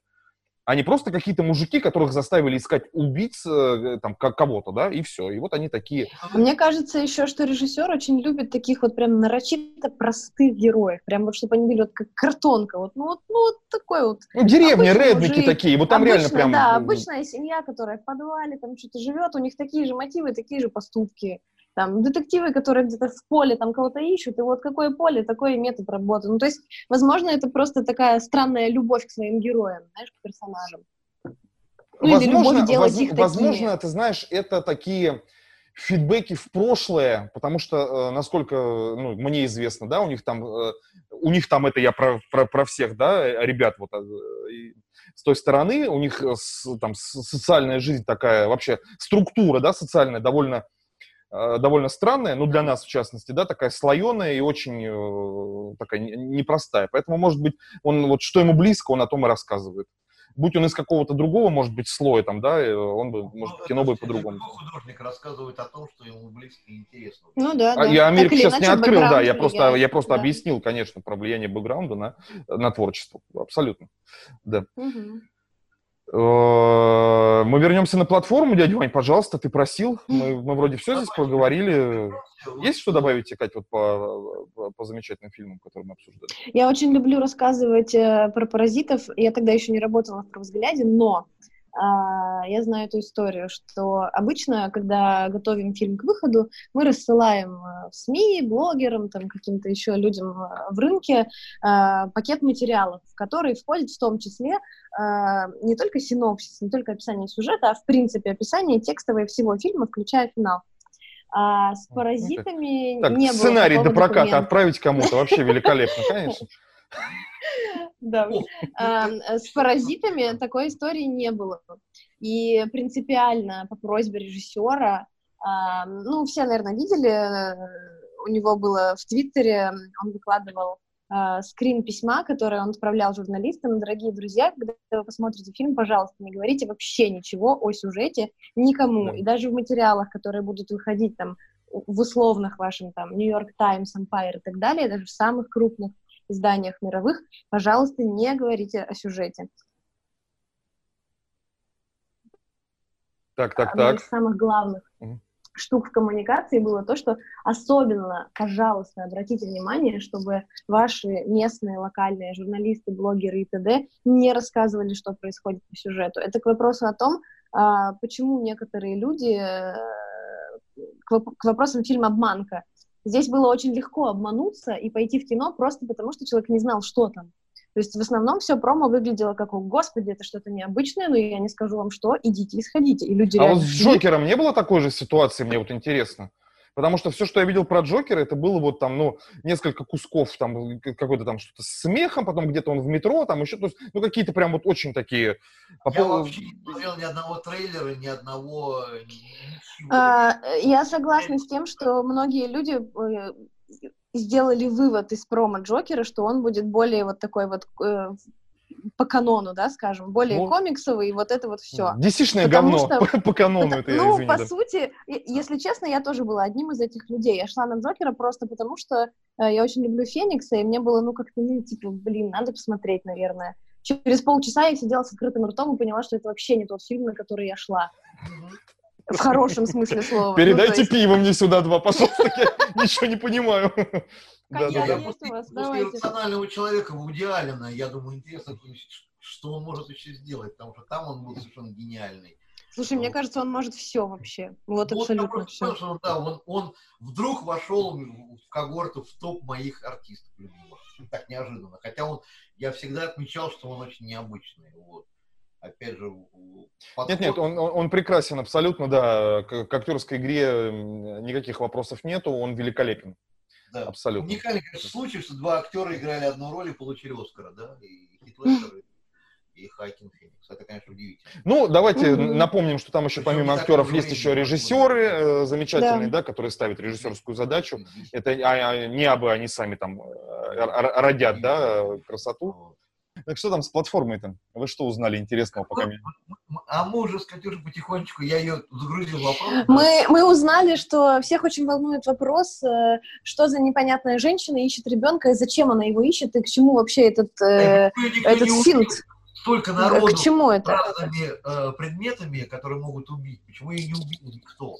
B: А не просто какие-то мужики, которых заставили искать убийц, э, там, кого-то, да, и все. И вот они такие.
C: Мне кажется еще, что режиссер очень любит таких вот прям нарочито простых героев. Прям вот, чтобы они были вот как картонка. Вот, ну, вот, ну, вот такой вот.
B: Ну, деревни, редники мужик. такие. Вот там
C: обычно,
B: реально прям...
C: Да, обычная семья, которая в подвале там что-то живет, у них такие же мотивы, такие же поступки там, детективы, которые где-то в поле там кого-то ищут, и вот какое поле, такой метод работы. Ну, то есть, возможно, это просто такая странная любовь к своим героям, знаешь, к персонажам.
B: Ну, возможно, воз, их возможно, такими. ты знаешь, это такие фидбэки в прошлое, потому что, э, насколько ну, мне известно, да, у них там, э, у них там это я про, про, про всех, да, ребят вот э, с той стороны, у них там социальная жизнь такая, вообще структура, да, социальная довольно довольно странная, ну, для нас, в частности, да, такая слоеная и очень э, такая непростая. Поэтому, может быть, он вот что ему близко, он о том и рассказывает. Будь он из какого-то другого, может быть, слоя там, да, э, он бы, может, ну, кино бы по-другому.
A: художник рассказывает о том, что ему близко и интересно.
C: Ну да, а, да.
B: Я Америку сейчас не открыл, да, я просто, я просто да. объяснил, конечно, про влияние бэкграунда на, на творчество. Абсолютно, да. Угу. Э, мы вернемся на платформу, дядя Вань, пожалуйста, ты просил. Мы, мы вроде все здесь поговорили. Есть что добавить, Кать, вот по, по, по замечательным фильмам, которые мы обсуждали?
C: Я очень люблю рассказывать э, про паразитов. Я тогда еще не работала в «Взгляде», но я знаю эту историю, что обычно, когда готовим фильм к выходу, мы рассылаем э, в СМИ, блогерам, там, каким-то еще людям э, в рынке а, пакет материалов, в который входит в том числе а, не только синопсис, не только описание сюжета, а в принципе описание текстовое всего фильма, включая финал. А с паразитами
B: так,
C: не
B: было сценарий до проката документа. отправить кому-то вообще великолепно, конечно.
C: Да. Э, с паразитами такой истории не было. И принципиально по просьбе режиссера, ну, все, наверное, видели, у него было в Твиттере, он выкладывал э, скрин письма, которое он отправлял журналистам. Дорогие друзья, когда вы посмотрите фильм, пожалуйста, не говорите вообще ничего о сюжете никому. Да. И даже в материалах, которые будут выходить там в условных вашем там Нью-Йорк Таймс, Empire и так далее, даже в самых крупных изданиях мировых, пожалуйста, не говорите о сюжете.
B: Так, так,
C: Одна
B: так.
C: из самых главных угу. штук в коммуникации было то, что особенно, пожалуйста, обратите внимание, чтобы ваши местные, локальные журналисты, блогеры и т.д. не рассказывали, что происходит по сюжету. Это к вопросу о том, а, почему некоторые люди э, к вопросам фильма «Обманка» Здесь было очень легко обмануться и пойти в кино просто потому, что человек не знал, что там. То есть в основном все промо выглядело как, о, господи, это что-то необычное, но я не скажу вам что, идите и сходите. И люди
B: а вот с Джокером не было такой же ситуации, мне вот интересно? Потому что все, что я видел про Джокера, это было вот там, ну, несколько кусков, там, какой-то там что-то с смехом, потом где-то он в метро, там еще, то есть, ну, какие-то прям вот очень такие...
A: Я вообще не смотрел ни одного трейлера, ни одного...
C: А, я согласна с тем, что многие люди э, сделали вывод из промо Джокера, что он будет более вот такой вот э, по канону, да, скажем, более ну, комиксовый, и вот это вот все.
B: Десишное говно что, по, по канону это,
C: Ну,
B: извини,
C: по
B: да.
C: сути, если честно, я тоже была одним из этих людей. Я шла на Джокера просто потому, что э, я очень люблю Феникса, и мне было, ну, как-то, ну, типа, блин, надо посмотреть, наверное. Через полчаса я сидела с открытым ртом и поняла, что это вообще не тот фильм, на который я шла. В хорошем смысле слова. Ну,
B: Передайте ну, есть... пиво мне сюда два, пожалуйста, я ничего не понимаю.
A: Да, да, да. После, после рационального человека в идеально, я думаю, интересно, что он может еще сделать, потому что там он был совершенно гениальный.
C: Слушай, мне кажется, он может все вообще. Вот, вот абсолютно все.
A: Что, да, он, он вдруг вошел в когорту, в топ моих артистов любимых. Так неожиданно. Хотя он, я всегда отмечал, что он очень необычный. Вот. Опять же,
B: подход... Нет, нет, он, он, он прекрасен абсолютно, да. К, к актерской игре никаких вопросов нету, он великолепен.
A: Да.
B: Абсолютно.
A: Уникальный, конечно, случай, что два актера играли одну роль и получили Оскара, да, и Хит и Хайкин Феникс. Это, конечно, удивительно.
B: Ну, давайте mm-hmm. напомним, что там еще Причем помимо актеров есть еще режиссеры э, замечательные, да. да, которые ставят режиссерскую задачу. Это а, а, не абы они сами там э, родят, да, красоту. Так что там с платформой-то? Вы что узнали интересного пока?
A: А мы уже с Катюшей потихонечку, я ее загрузил вопрос.
C: Мы, мы узнали, что всех очень волнует вопрос, э, что за непонятная женщина ищет ребенка, и зачем она его ищет, и к чему вообще этот, э, этот финт.
A: столько народу
C: К чему это?
A: разными э, предметами, которые могут убить. Почему ее не убил никто?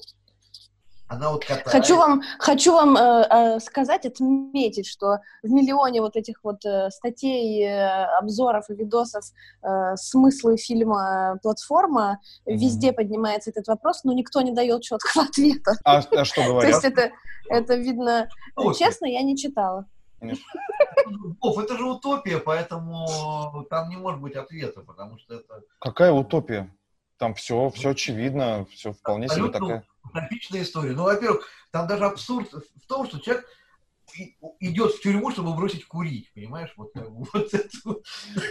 A: Она вот катает.
C: Хочу вам, хочу вам э, э, сказать, отметить, что в миллионе вот этих вот э, статей, э, обзоров и видосов э, смыслы фильма «Платформа»
B: Мгм.
C: везде поднимается этот вопрос, но никто не дает четкого ответа.
B: А, а что
C: То
B: говорят?
C: есть это, это видно...
A: Утопия.
C: Честно, я не читала.
A: Вов, это же утопия, поэтому там не может быть ответа, потому что это
B: Какая утопия? Там все, все очевидно, все вполне себе такая.
A: Утопичная история. Ну, во-первых, там даже абсурд в том, что человек и- идет в тюрьму, чтобы бросить курить, понимаешь? Вот, бы вот это.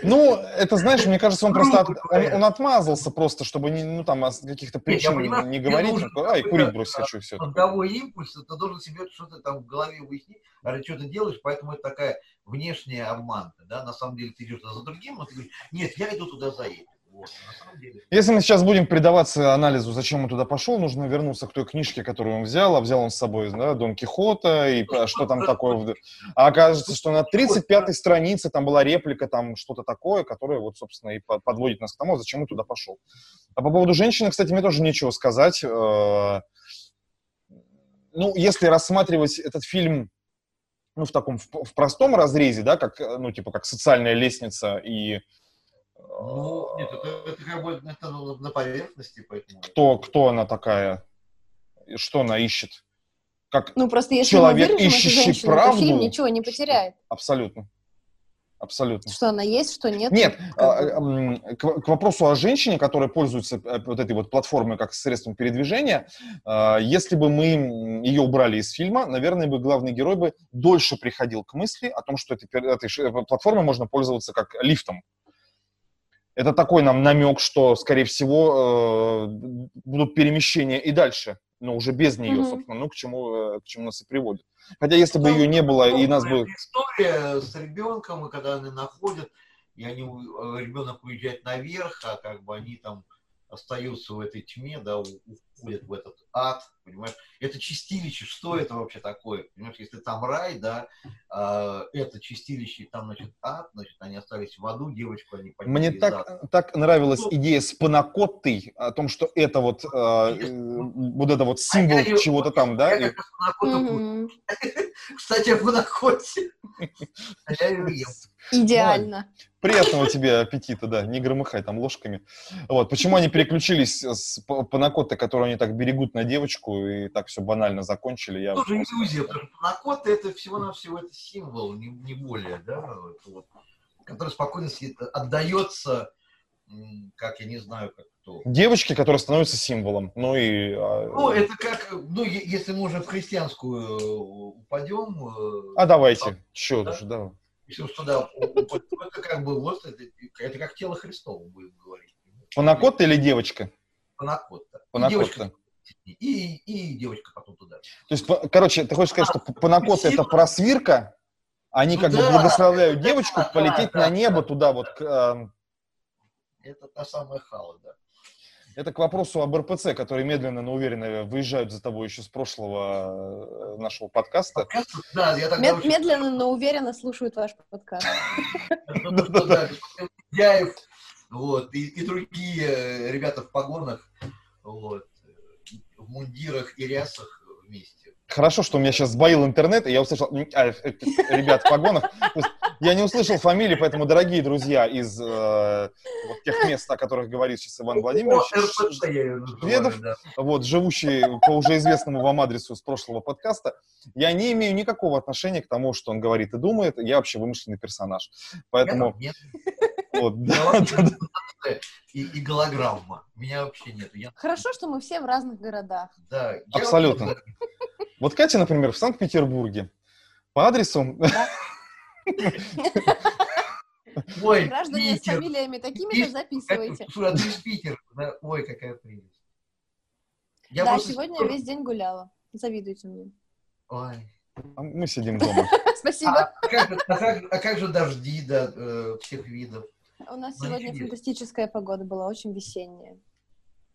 B: Ну, это, знаешь, мне кажется, он просто от- он, он отмазался просто, чтобы не, ну, там, о каких-то причин
A: понимаю,
B: не говорить.
A: нужен
B: Ай,
A: какой-то,
B: курить бросить
A: а,
B: хочу, и все.
A: мозговой импульс, ты должен себе что-то там в голове выяснить, ради чего ты делаешь, поэтому это такая внешняя обманка, да, на самом деле ты идешь за другим, но ты говоришь, нет, я иду туда за этим. Вот.
B: Если мы сейчас будем предаваться анализу, зачем он туда пошел, нужно вернуться к той книжке, которую он взял, а взял он с собой да, Дон Кихота, и а, что там такое. А окажется, что на 35-й странице там была реплика, там что-то такое, которое вот, собственно, и по- подводит нас к тому, зачем он туда пошел. А по поводу женщины, кстати, мне тоже нечего сказать. Э, Ну, если рассматривать этот фильм ну, в таком, в, простом разрезе, да, как, ну, типа, как социальная лестница и
A: Ну, нет, это, это как бы это на на поверхности, поэтому...
B: кто, кто она такая, что она ищет. Как
C: Ну, просто если
B: Человек,
C: мы
B: ищущий
C: женщину, то
B: правду,
C: фильм ничего не потеряет.
B: абсолютно. Абсолютно.
C: Что она есть, что нет.
B: Нет,
C: как
B: а, м, к, к вопросу о женщине, которая пользуется э, вот этой вот платформой как средством передвижения, а, если бы мы ее убрали из фильма, наверное, бы главный герой бы дольше приходил к мысли о том, что этой, этой платформой можно пользоваться как лифтом. Это такой нам намек, что, скорее всего, э, будут перемещения и дальше, но уже без нее,
C: Мгм.
B: собственно, ну, к чему, э, к чему нас и приводит. Хотя, если бы
A: Ну,
B: ее не было, и нас бы...
A: История с ребенком, и когда они находят, и они, у- э, ребенок уезжает наверх, а как бы они там остаются в этой тьме, да, у- уходят в этот ад, понимаешь? Это чистилище, что это вообще такое? Понимаешь, если там рай, да, а, это чистилище, и там, значит, ад, значит, они остались в аду, девочку они подняли
B: Мне так, так нравилась
A: Ну.
B: идея с панакоттой, о том, что это вот, э, э, вот это вот символ
A: А
B: чего-то там, да?
A: Я
B: и-.
A: Кстати, о Панакотте. А Я ее ем.
C: Идеально.
B: Приятного тебе аппетита, да, не громыхай там ложками. Вот, почему они переключились с панакотты, которую они так берегут на девочку, и так все банально закончили, я...
A: тоже иллюзия, потому что Панакотта это всего-навсего это символ, не, не более, да, вот, вот, который спокойно отдается, как я не знаю, как кто.
B: Девочки, которые становятся символом, ну и... а,
A: Ну, это как, ну, если мы уже в христианскую э, упадем, э,
B: А давайте, что
A: Да?
B: уже, да.
A: если уж туда упадем, это как бы вот, это, это как тело Христово, будем говорить.
B: Панакотта или девочка?
A: Панакотта. И
B: Панакотта.
A: девочка, и, и девочка потом туда.
B: То есть, короче, ты хочешь сказать, что п- панакотта это просвирка, они
A: Ну
B: как бы
A: да,
B: благословляют
A: да,
B: девочку
A: да,
B: полететь
A: да,
B: на
A: да.
B: небо туда вот к, эм,
A: Это та самая хала, да.
B: Это к вопросу об РПЦ, которые медленно, но уверенно выезжают за тобой еще с прошлого э, нашего подкаста.
A: Подкаст, Да, я тогда
C: Мед-
A: очень-
C: медленно, но уверенно слушают ваш подкаст.
A: вот, и, и другие э, ребята в погонах, вот, в мундирах и рясах вместе.
B: Хорошо, что у меня сейчас сбоил интернет, и я услышал, а, э, ребят в погонах. Я не услышал фамилии, поэтому, дорогие друзья из э, вот тех мест, о которых говорит сейчас Иван Владимирович, Шведов?
A: да.
B: вот, живущий по уже известному вам адресу с прошлого подкаста, я не имею никакого отношения к тому, что он говорит и думает. Я вообще вымышленный персонаж. Поэтому,
A: Я- нет,
B: вот, да,
A: вообще
B: да, да.
A: и, и голограмма. Меня вообще нет. Я,
C: Хорошо, что мы все в разных городах.
A: да,
B: Абсолютно. Вот Катя, например, в Санкт-Петербурге по адресу
A: Ой,
C: Граждане с
A: Питер.
C: фамилиями такими
A: Питер.
C: же записывайте.
A: А ты? Да, Ой, какая прелесть.
C: Да, сегодня я весь день гуляла. Завидуйте мне.
A: Ой.
B: а мы сидим дома.
C: Спасибо.
A: А как, же- а а дожди, э, всех видов?
C: У нас
A: ну,
C: сегодня
A: интересно.
C: фантастическая погода была, очень весенняя.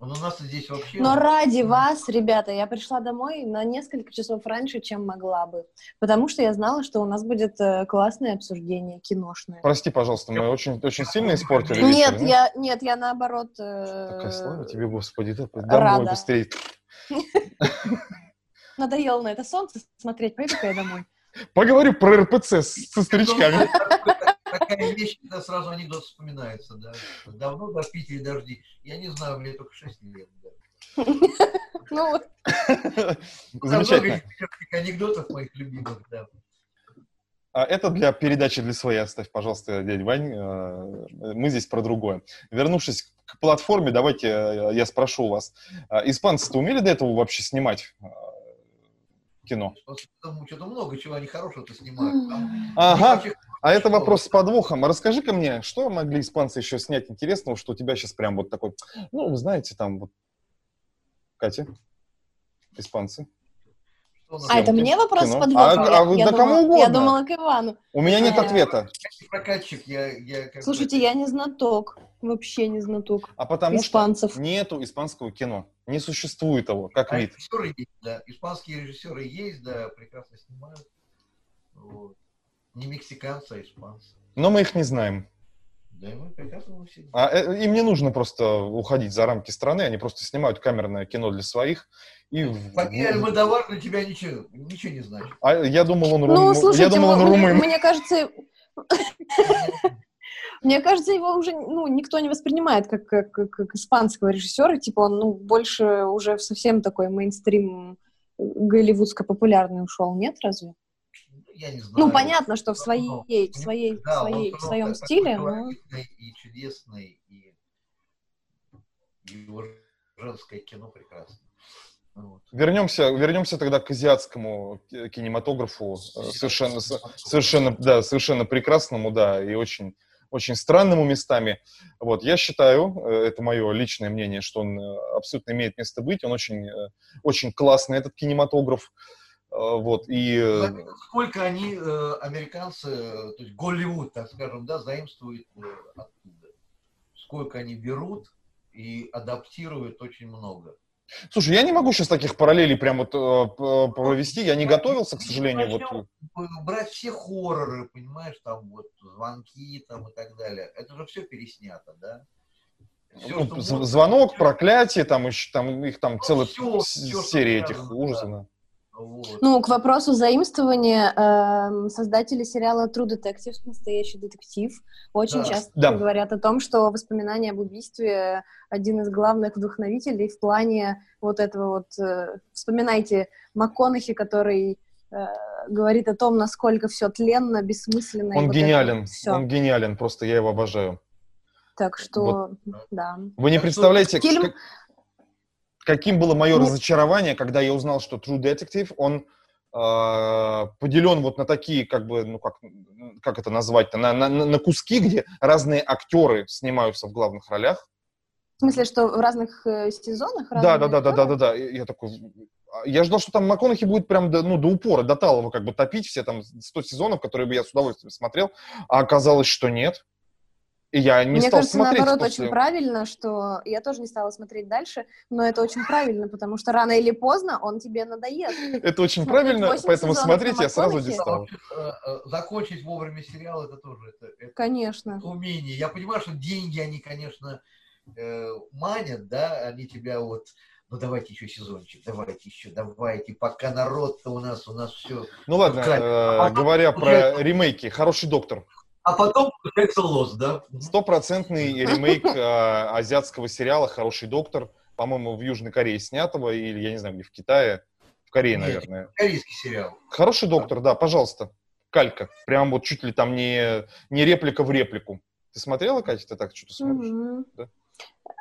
A: Он у нас здесь вообще...
C: Но ради вас, ребята, я пришла домой на несколько часов раньше, чем могла бы. Потому что я знала, что у нас будет э, классное обсуждение киношное.
B: Прости, пожалуйста, мы очень, очень сильно испортили
C: Нет,
B: вечер,
C: я, нет, я наоборот... э,
B: Такая слава тебе, Господи, да, домой
C: рада.
B: быстрее.
C: Надоело на это солнце смотреть, пойду-ка я домой.
B: Поговорю про РПЦ с- со старичками.
A: Такая вещь, когда сразу анекдот вспоминается, да. Давно до Питере дожди. Я не знаю, мне только 6 лет. Да.
C: Ну, вот.
A: Там
B: Замечательно.
A: анекдотов моих любимых, да.
B: А это для передачи для своей оставь, пожалуйста, дядя Вань. Э, Мы здесь про другое. Вернувшись к платформе, давайте э, я спрошу у вас. а Испанцы-то умели до этого вообще снимать э, кино?
A: Потому что-то много чего они хорошего-то снимают. Там
B: Ага,
A: вообще
B: а это вопрос с подвохом. А Расскажи-ка мне, что могли испанцы еще снять интересного, что у тебя сейчас прям вот такой, ну, вы знаете, там вот... Катя? Испанцы?
C: А это мне вопрос
B: Кино.
C: с подвохом?
B: А-
C: Я-
B: а вы
C: я
B: да кому
C: думала- Я
B: угодно.
C: думала к Ивану.
B: У меня нет
C: Э,
B: ответа.
A: Я прокатчик, я, я как бы-
C: Слушайте, я не знаток. Вообще не знаток.
B: А потому
C: Испанцев.
B: что нету испанского кино. Не существует его, как
A: А
B: вид.
A: режиссеры есть, да. Испанские режиссеры есть, да, прекрасно снимают. Вот. Не мексиканцы, а испанцы.
B: Но мы их не знаем.
A: Да, и мы прекрасно все
B: А э, им не нужно просто уходить за рамки страны, они просто снимают камерное кино для своих. И
A: Потеря Альмодовар для тебя ничего, ничего не значит.
B: А я думал, он,
C: Ну,
B: рум- я
C: слушайте,
B: думал, он
C: мне,
B: румын.
C: мне кажется, мне кажется, его уже ну, никто не воспринимает как, как, как- испанского режиссера. Типа он ну, больше уже совсем такой мейнстрим голливудско-популярный ушел, нет, разве?
A: Я не знаю.
C: Ну, понятно, что в
A: Ну,
C: своей, в своей, в
A: Да, он
C: своей, в своем
A: такой
C: стиле, но...
A: и чудесный, и, его женское кино прекрасно. Вот.
B: Вернемся, вернемся тогда к азиатскому ки- кинематографу, э, совершенно, совершенно, да, совершенно прекрасному, да, и очень, очень странному местами. Вот, я считаю, э, это мое личное мнение, что он э, абсолютно имеет место быть, он очень, очень классный, этот кинематограф. Э, Вот, и... э,
A: Сколько они, э, американцы, э, то есть Голливуд, так скажем, да, заимствуют э, оттуда. Сколько они берут и адаптируют очень много.
B: Слушай, я не могу сейчас таких параллелей прям вот э, провести, я не готовился, к сожалению, вот...
A: Начнем Брать все хорроры, понимаешь, там вот звонки там и так далее. Это же все переснято, да? Всё,
B: ну, звонок,
A: всё.
B: проклятие, там еще там их там целая
A: всё,
B: с-
A: всё, что
B: серия этих ужасов. да.
A: Вот.
C: Ну, к вопросу заимствования, эм, создатели сериала True Detective, настоящий детектив, очень
A: Да.
C: часто
B: Да.
C: говорят о том, что воспоминания об убийстве один из главных вдохновителей в плане вот этого вот... э, вспоминайте МакКонахи, который э, говорит о том, насколько все тленно, бессмысленно. и
B: Он
C: вот
B: гениален,
C: вот
B: он гениален, просто я его обожаю.
C: Так что, да.
B: Вы не представляете,
C: фильм-
B: как- каким было мое
C: Ну-
B: разочарование, когда я узнал, что True Detective, он э, поделен вот на такие, как бы, ну как, как это назвать-то, на, на, на куски, где разные актеры снимаются в главных ролях.
C: В смысле, что в разных э, сезонах?
B: Да, да, да, да, да, да, да. Я такой, а, я ждал, что там МакКонахи будет прям до, ну, до упора, до талого как бы топить все там 100 сезонов, которые бы я с удовольствием смотрел, а оказалось, что нет. И я не
C: Мне
B: стал
C: кажется,
B: смотреть
C: наоборот,
B: после-
C: очень правильно, что я тоже не стала смотреть дальше, но это очень правильно, потому что рано или поздно он тебе надоест.
B: Это очень правильно, поэтому смотреть я сразу не стал.
A: Э, э, Закончить вовремя сериал это тоже это, это
C: Конечно.
A: умение. Я понимаю, что деньги, они, конечно, э, манят, да, они тебя вот, ну давайте еще сезончик, давайте еще, давайте, пока народ-то у нас, у нас все.
B: Ну ладно, э,
A: а
B: говоря про ремейки, «Хороший доктор».
A: А потом получается лос, да?
B: Стопроцентный ремейк э, азиатского сериала «Хороший доктор», по-моему, в Южной Корее снятого, или, я не знаю, где, в Китае, в Корее,
A: Нет.
B: наверное.
A: Корейский сериал.
B: «Хороший доктор», да, пожалуйста, калька. Прям вот чуть ли там не, не реплика в реплику. Ты смотрела, Катя, ты так что-то смотришь?
C: Мгм.
B: Да?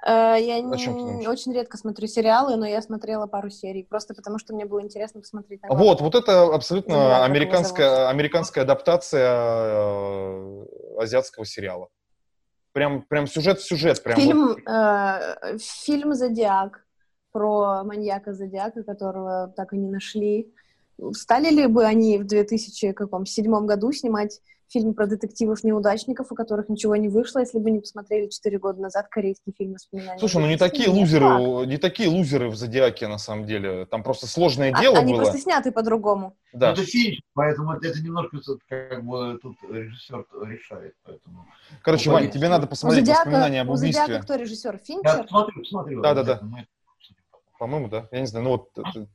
C: Э, Я не- очень редко смотрю сериалы, но я смотрела пару серий, просто потому что мне было интересно посмотреть на
B: Вот, вот это абсолютно
C: его
B: американская, американская адаптация э, азиатского сериала. Прям, прям сюжет в сюжет. Прям вот.
C: Фильм, э, фильм «Зодиак» про маньяка Зодиака, которого так и не нашли. Стали ли бы они в 2007 году снимать фильм про детективов-неудачников, у которых ничего не вышло, если бы не посмотрели четыре года назад корейский фильм «Воспоминания».
B: Слушай, ну не такие
C: Нет,
B: лузеры,
C: факт.
B: не такие лузеры в «Зодиаке» на самом деле. Там просто сложное
C: А-
B: дело
C: Они
B: было.
C: просто сняты по-другому.
B: Да.
A: Это фильм, поэтому это, немножко тут, как бы тут режиссер решает. Поэтому.
B: Короче,
A: Ну,
B: Вань, тебе надо посмотреть воспоминания
C: Зодиака,
B: об
C: у Зодиака
B: убийстве.
C: кто режиссер?
A: Я
C: Финчер?
A: смотрю, смотрю.
B: Да-да-да. По-моему, да. Я не знаю, ну вот это-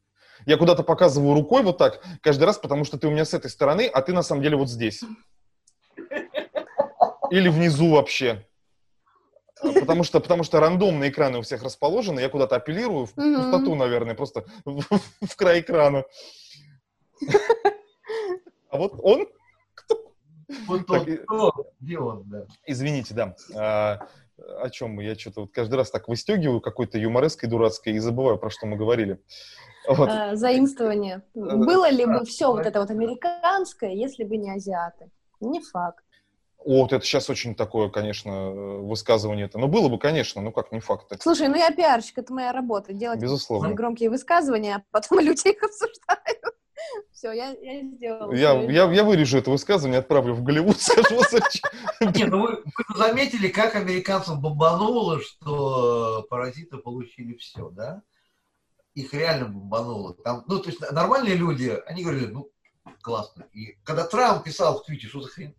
B: я куда-то показываю рукой вот так каждый раз, потому что ты у меня с этой стороны, а ты на самом деле вот здесь. Или внизу вообще. Потому что, потому что рандомные экраны у всех расположены, я куда-то апеллирую в пустоту, наверное, просто в, в край экрана. А вот он,
A: Вот
B: Так,
A: он,
B: и-
A: кто? Да.
B: извините, да, а, о чем мы? Я что-то вот каждый раз так выстегиваю какой-то юмореской дурацкой и забываю, про что мы говорили. Вот.
C: Э, заимствование. Было ли бы все вот это вот американское, если бы не азиаты? Не факт.
B: О, вот это сейчас очень такое, конечно, э, высказывание это. Ну, было бы, конечно, ну как, не факт.
C: Слушай, ну я пиарщик, это моя работа, делать
B: Безусловно.
C: громкие высказывания, а потом люди их обсуждают. Все, я, я сделала.
B: Я, я, я вырежу это высказывание, отправлю в Голливуд, скажу,
A: Не, ну вы, вы заметили, как американцам бомбануло, что паразиты получили все, да? Их реально бомбануло. Там, ну, то есть нормальные люди, они говорили, ну, классно. И когда Трамп писал в Твите, что за хрень?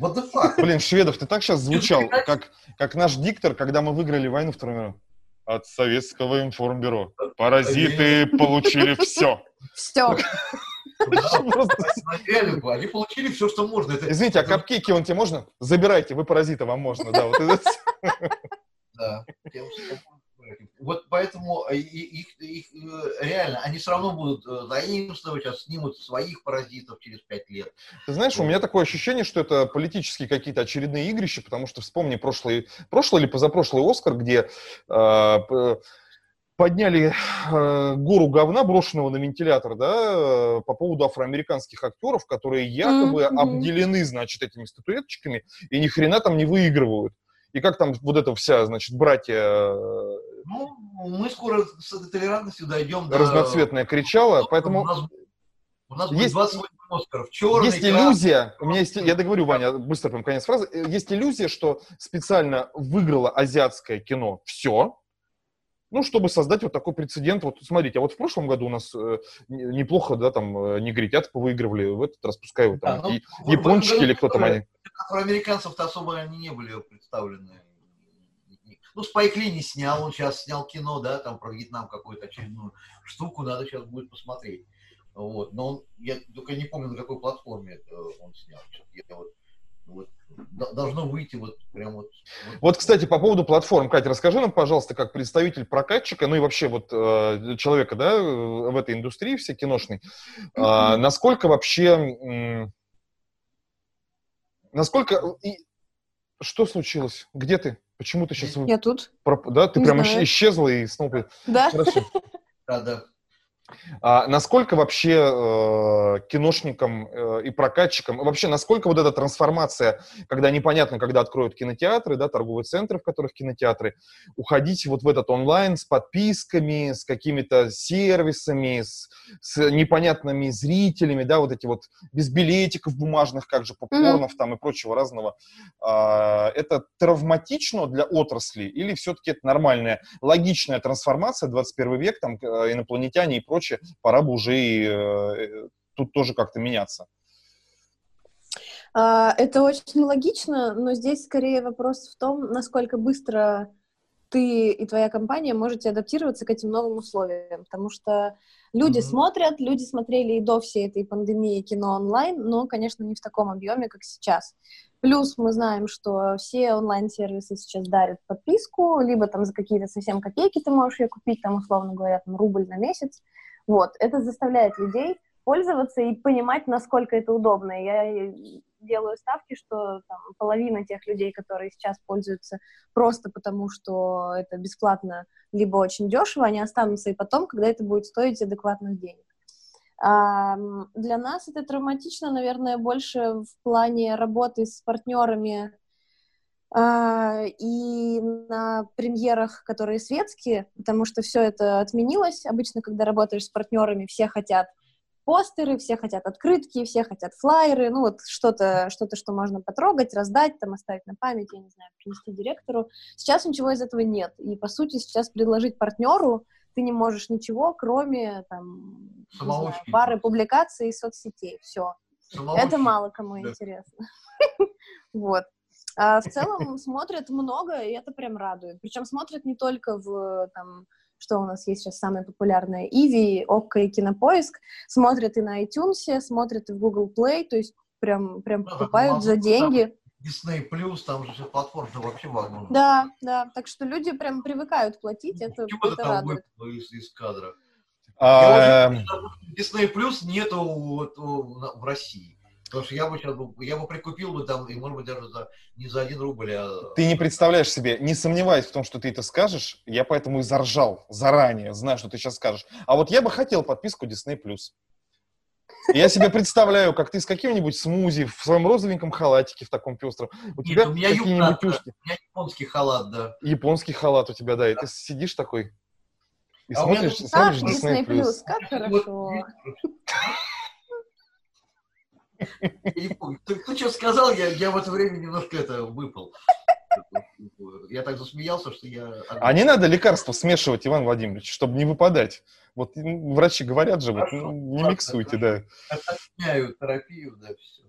A: What the fuck?
B: Блин, Шведов, ты так сейчас звучал, как, как наш диктор, когда мы выиграли войну Вторую мировую. От советского информбюро. Паразиты получили все.
C: Все.
A: Да, реально, они получили все, что можно.
B: Извините, а капкейки вон тебе можно? Забирайте, вы паразиты, вам можно. Да,
A: Да. Вот поэтому и- их, их, э, реально, они все равно будут э, заимствовать, сейчас снимут своих паразитов через пять лет.
B: Ты знаешь, у меня такое ощущение, что это политические какие-то очередные игрища, потому что вспомни прошлый, прошлый или позапрошлый Оскар, где э, подняли э, гору говна, брошенного на вентилятор, да, по поводу афроамериканских актеров, которые якобы
C: Мгм.
B: обделены, значит, этими статуэточками и ни хрена там не выигрывают. И как там вот эта вся, значит, братья
A: Ну, мы скоро с этой толерантностью дойдем до...
B: разноцветная кричала,
A: У
B: поэтому
A: нас, у нас будет
B: Есть-
A: 28 Оскаров. Черный,
B: есть иллюзия, у меня есть, я договорю, Ваня, быстро прям конец фразы, есть иллюзия, что специально выиграло азиатское кино все, ну, чтобы создать вот такой прецедент. Вот смотрите, а вот в прошлом году у нас э, не- неплохо, да, там, э, негритят повыигрывали, в этот раз пускай вот там
A: Да, ну,
B: и-
A: в- в
B: япончики или кто там они.
A: Афроамериканцев-то особо они не были представлены. Ну, Спайк Ли не снял, он сейчас снял кино, да, там про Вьетнам какую-то очередную штуку, надо сейчас будет посмотреть. Вот, но он, я только не помню, на какой платформе это он снял. Я вот, вот, должно выйти вот прям вот.
B: Вот, кстати, по поводу платформ, Катя, расскажи нам, пожалуйста, как представитель прокатчика, ну и вообще вот э, человека, да, э, в этой индустрии все киношной, а, насколько вообще, м, насколько, и- что случилось? Где ты? Почему ты сейчас,
C: Я тут.
B: да, ты
C: не
B: прям
C: знаю.
B: исчезла и снова...
C: Да?
B: Хорошо.
A: Да, да.
B: А насколько вообще э, киношникам э, и прокатчикам, вообще насколько вот эта трансформация, когда непонятно, когда откроют кинотеатры, да, торговые центры, в которых кинотеатры, уходить вот в этот онлайн с подписками, с какими-то сервисами, с, с непонятными зрителями, да, вот эти вот без билетиков бумажных, как же попкорнов там и прочего разного. А, это травматично для отрасли или все-таки это нормальная, логичная трансформация, 21 век, там э, инопланетяне и прочее, пора бы уже и, э, тут тоже как-то меняться.
C: А, Это очень логично, но здесь скорее вопрос в том, насколько быстро ты и твоя компания можете адаптироваться к этим новым условиям, потому что люди
A: Мгм.
C: смотрят, люди смотрели и до всей этой пандемии кино онлайн, но, конечно, не в таком объеме, как сейчас. Плюс мы знаем, что все онлайн-сервисы сейчас дарят подписку, либо там за какие-то совсем копейки ты можешь ее купить, там, условно говоря, там, рубль на месяц. Вот, это заставляет людей пользоваться и понимать, насколько это удобно. Я делаю ставки, что там, половина тех людей, которые сейчас пользуются просто потому, что это бесплатно, либо очень дешево, они останутся и потом, когда это будет стоить адекватных денег. А, Для нас это травматично, наверное, больше в плане работы с партнерами и на премьерах, которые светские, потому что все это отменилось. Обычно, когда работаешь с партнерами, все хотят постеры, все хотят открытки, все хотят флайеры, ну вот что-то, что-то, что можно потрогать, раздать, там оставить на память, я не знаю, принести директору. Сейчас ничего из этого нет. И, по сути, сейчас предложить партнеру ты не можешь ничего, кроме там, знаю, пары публикаций и соцсетей. Все. Это мало кому да. интересно. вот. А в целом смотрят много, и это прям радует. Причем смотрят не только в там, что у нас есть сейчас самое популярное, Иви, Окко и Кинопоиск, смотрят и на iTunes, смотрят и в Google Play, то есть прям, прям ну, покупают за деньги.
A: Disney Plus, там же платформа вообще вагон.
C: Да, да, так что люди прям привыкают платить, это, Чего это радует.
A: Из, из кадра. А... Эм. Disney Plus нету вот, в России. Потому что я бы сейчас я бы прикупил бы там, и может быть даже за, не за один рубль, а...
B: Ты не представляешь себе, не сомневаюсь в том, что ты это скажешь, я поэтому и заржал заранее, знаю, что ты сейчас скажешь. А вот я бы хотел подписку Disney+. Я себе представляю, как ты с каким-нибудь смузи в своем розовеньком халатике в таком пестром.
A: У Нет, тебя у меня какие-нибудь ушки. У меня японский халат, да.
B: Японский халат у тебя, да. И ты сидишь такой
C: и а смотришь, смотришь Disney+. Disney+. Как хорошо.
A: Ты, ты что сказал, я, я в это время немножко это выпал. Я так засмеялся, что я...
B: А не надо лекарства смешивать, Иван Владимирович, чтобы не выпадать. Вот врачи говорят же, вот, ну, не ладно, миксуйте, да.
A: Отменяю терапию, да, все.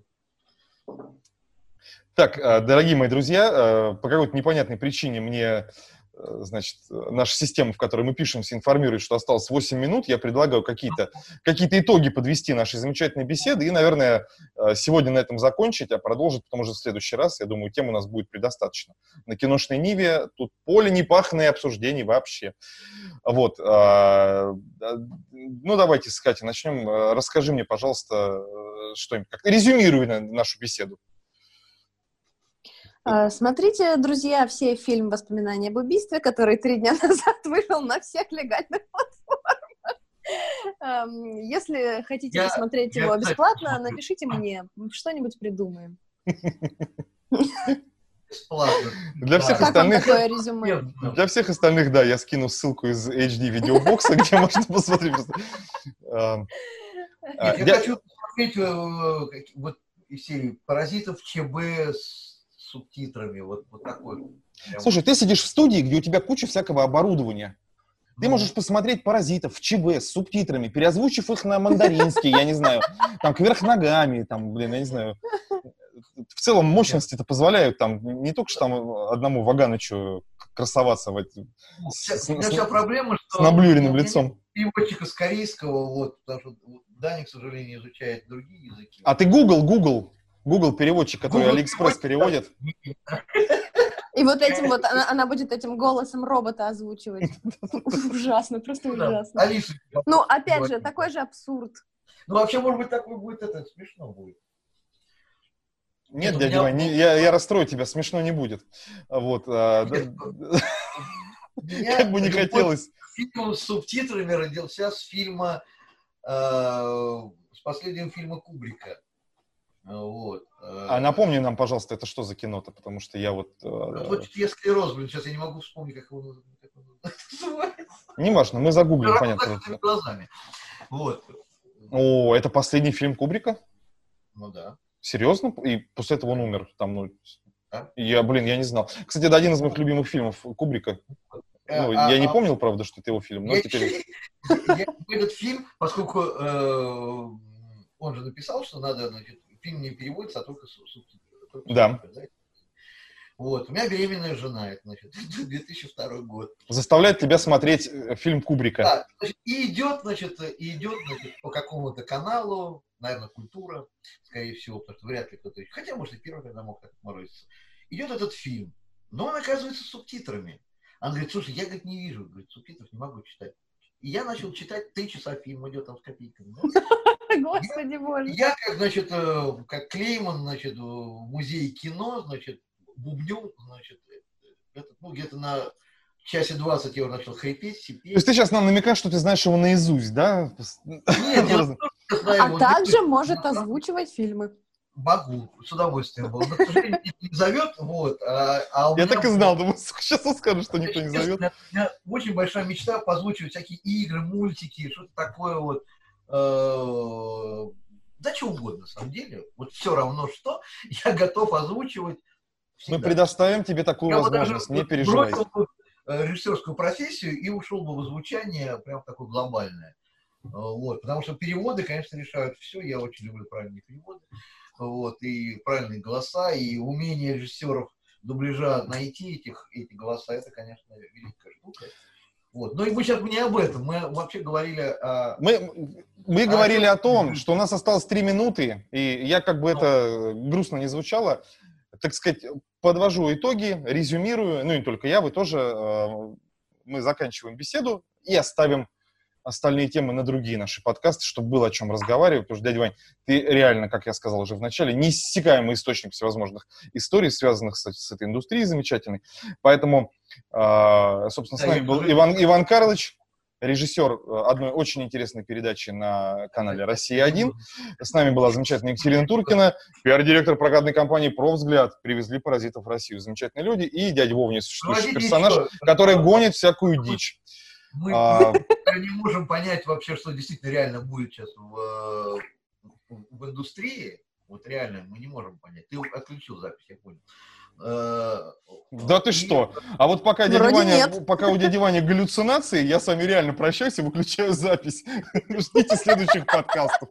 B: Так, а, дорогие мои друзья, а, по какой-то непонятной причине мне Э, значит, наша система, в которой мы пишемся, информирует, что осталось 8 минут, я предлагаю какие-то какие итоги подвести нашей замечательной беседы и, наверное, э, сегодня на этом закончить, а продолжить потом уже в следующий раз. Я думаю, тем у нас будет предостаточно. На киношной Ниве тут поле непаханное обсуждений вообще. Вот. А, ну, давайте с Катей начнем. Расскажи мне, пожалуйста, э, что-нибудь, резюмируй нашу беседу.
C: А, смотрите, друзья, все фильм «Воспоминания об убийстве», который три дня назад вышел на всех легальных платформах. Если хотите я, посмотреть я, его бесплатно, напишите мне, что-нибудь придумаем.
B: Бесплатно. Для всех как остальных... Для всех остальных, да, я скину ссылку из HD видеобокса, где можно посмотреть.
A: А, я хочу посмотреть э, вот из серии «Паразитов ЧБ» с субтитрами, вот, вот такой.
B: Прям... Слушай, ты сидишь в студии, где у тебя куча всякого оборудования. Ты можешь посмотреть «Паразитов» в ЧБ с субтитрами, переозвучив их на мандаринский, я не знаю, там, кверх ногами, там, блин, я не знаю. В целом мощности это позволяют там не только что там одному Ваганычу красоваться в эти,
A: с, у меня вся проблема, что
B: с наблюренным лицом.
A: Переводчика с корейского, вот, потому что Даня, к сожалению, изучает другие языки.
B: А ты Google, Google, Google переводчик, который Google Алиэкспресс переводит.
C: И вот этим вот, она, она будет этим голосом робота озвучивать. Ужасно, просто ужасно. Алиса. Ну, опять же, такой же абсурд.
A: Ну, вообще, может быть, такой будет, это смешно будет.
B: Нет, дядя Вань, не, я, я расстрою тебя, смешно не будет. Вот. А, да, как бы не хотелось.
A: Фильм с субтитрами родился с фильма, э, с последнего фильма Кубрика. Вот.
B: Э, а напомни нам, пожалуйста, это что за кино-то, потому что я вот...
A: Творческий склероз, блин, сейчас я не могу вспомнить, как его
B: называется. Не важно, мы загуглим, понятно. глазами. Вот. О, это последний фильм Кубрика?
A: Ну да.
B: Серьезно? И после этого он умер? Там, ну, а? Я, блин, я не знал. Кстати, это один из моих любимых фильмов Кубрика. Ну, а, я а, не помнил, правда, что это его фильм, но я, теперь...
A: Я, этот фильм, поскольку э, он же написал, что надо, значит, фильм не переводится, а только субтитры.
B: Да.
A: Вот, у меня беременная жена, это, значит, 2002 год.
B: Заставляет тебя смотреть э, фильм Кубрика.
A: Да, значит, и идет, значит, и идет, значит, по какому-то каналу, наверное, культура, скорее всего, потому что вряд ли кто-то, хотя, может, и первый когда мог так морозиться. Идет этот фильм, но он оказывается с субтитрами. Она говорит, слушай, я, говорит, не вижу, говорит, субтитров не могу читать. И я начал читать три часа фильм, идет там с копейками. Да?
C: Господи боже.
A: Я, как, значит, э, как Клейман, значит, в музее кино, значит, бубню, значит, э, этот, ну, где-то на часе 20 я уже начал хрипеть, сипеть. То
B: есть ты сейчас нам намекаешь, что ты знаешь его наизусть, да?
C: Нет, я А также может озвучивать фильмы.
A: Могу, с удовольствием был. Но, к сожалению, не зовет, вот. А, а
B: Я так и знал, думаю, сейчас он скажет, что никто не зовет. У
A: меня очень большая мечта позвучивать всякие игры, мультики, что-то такое вот да что угодно, на самом деле. Вот все равно что, я готов озвучивать.
B: Мы предоставим тебе такую
A: я
B: возможность,
A: даже
B: не переживай.
A: бросил бы э, режиссерскую профессию и ушел бы в озвучание прям такое глобальное. Э, Вот, потому что переводы, конечно, решают все. Я очень люблю правильные переводы. Вот, и правильные голоса, и умение режиссеров дубляжа найти этих, эти голоса, это, конечно, великая штука. Вот. Но и мы сейчас не об этом. Мы вообще говорили о...
B: Мы, мы
A: А
B: говорили о том, что у нас осталось три минуты, и я как бы это грустно не звучало, так сказать, подвожу итоги, резюмирую, ну и не только я, вы тоже, э, мы заканчиваем беседу и оставим остальные темы на другие наши подкасты, чтобы было о чем разговаривать, потому что, дядя Вань, ты реально, как я сказал уже в начале, неиссякаемый источник всевозможных историй, связанных с, с этой индустрией замечательной. Поэтому, э, собственно, с нами был Иван, Иван Карлович, режиссер э, одной очень интересной передачи на канале «Россия-1». С нами была замечательная Екатерина Туркина, пиар-директор прокатной компании «Провзгляд». Привезли паразитов в Россию. Замечательные люди. И дядя Вов, несуществующий
A: Проводите
B: персонаж, который гонит всякую дичь.
A: Мы,
B: А,
A: мы не можем понять вообще, что действительно реально будет сейчас в, в- индустрии. Вот реально мы не можем понять. Ты отключил запись, я понял. Э,
B: Да ты что? А вот пока, дядя Ваня, пока у дяди Вани галлюцинации, я с вами реально прощаюсь и выключаю запись. Ждите следующих подкастов.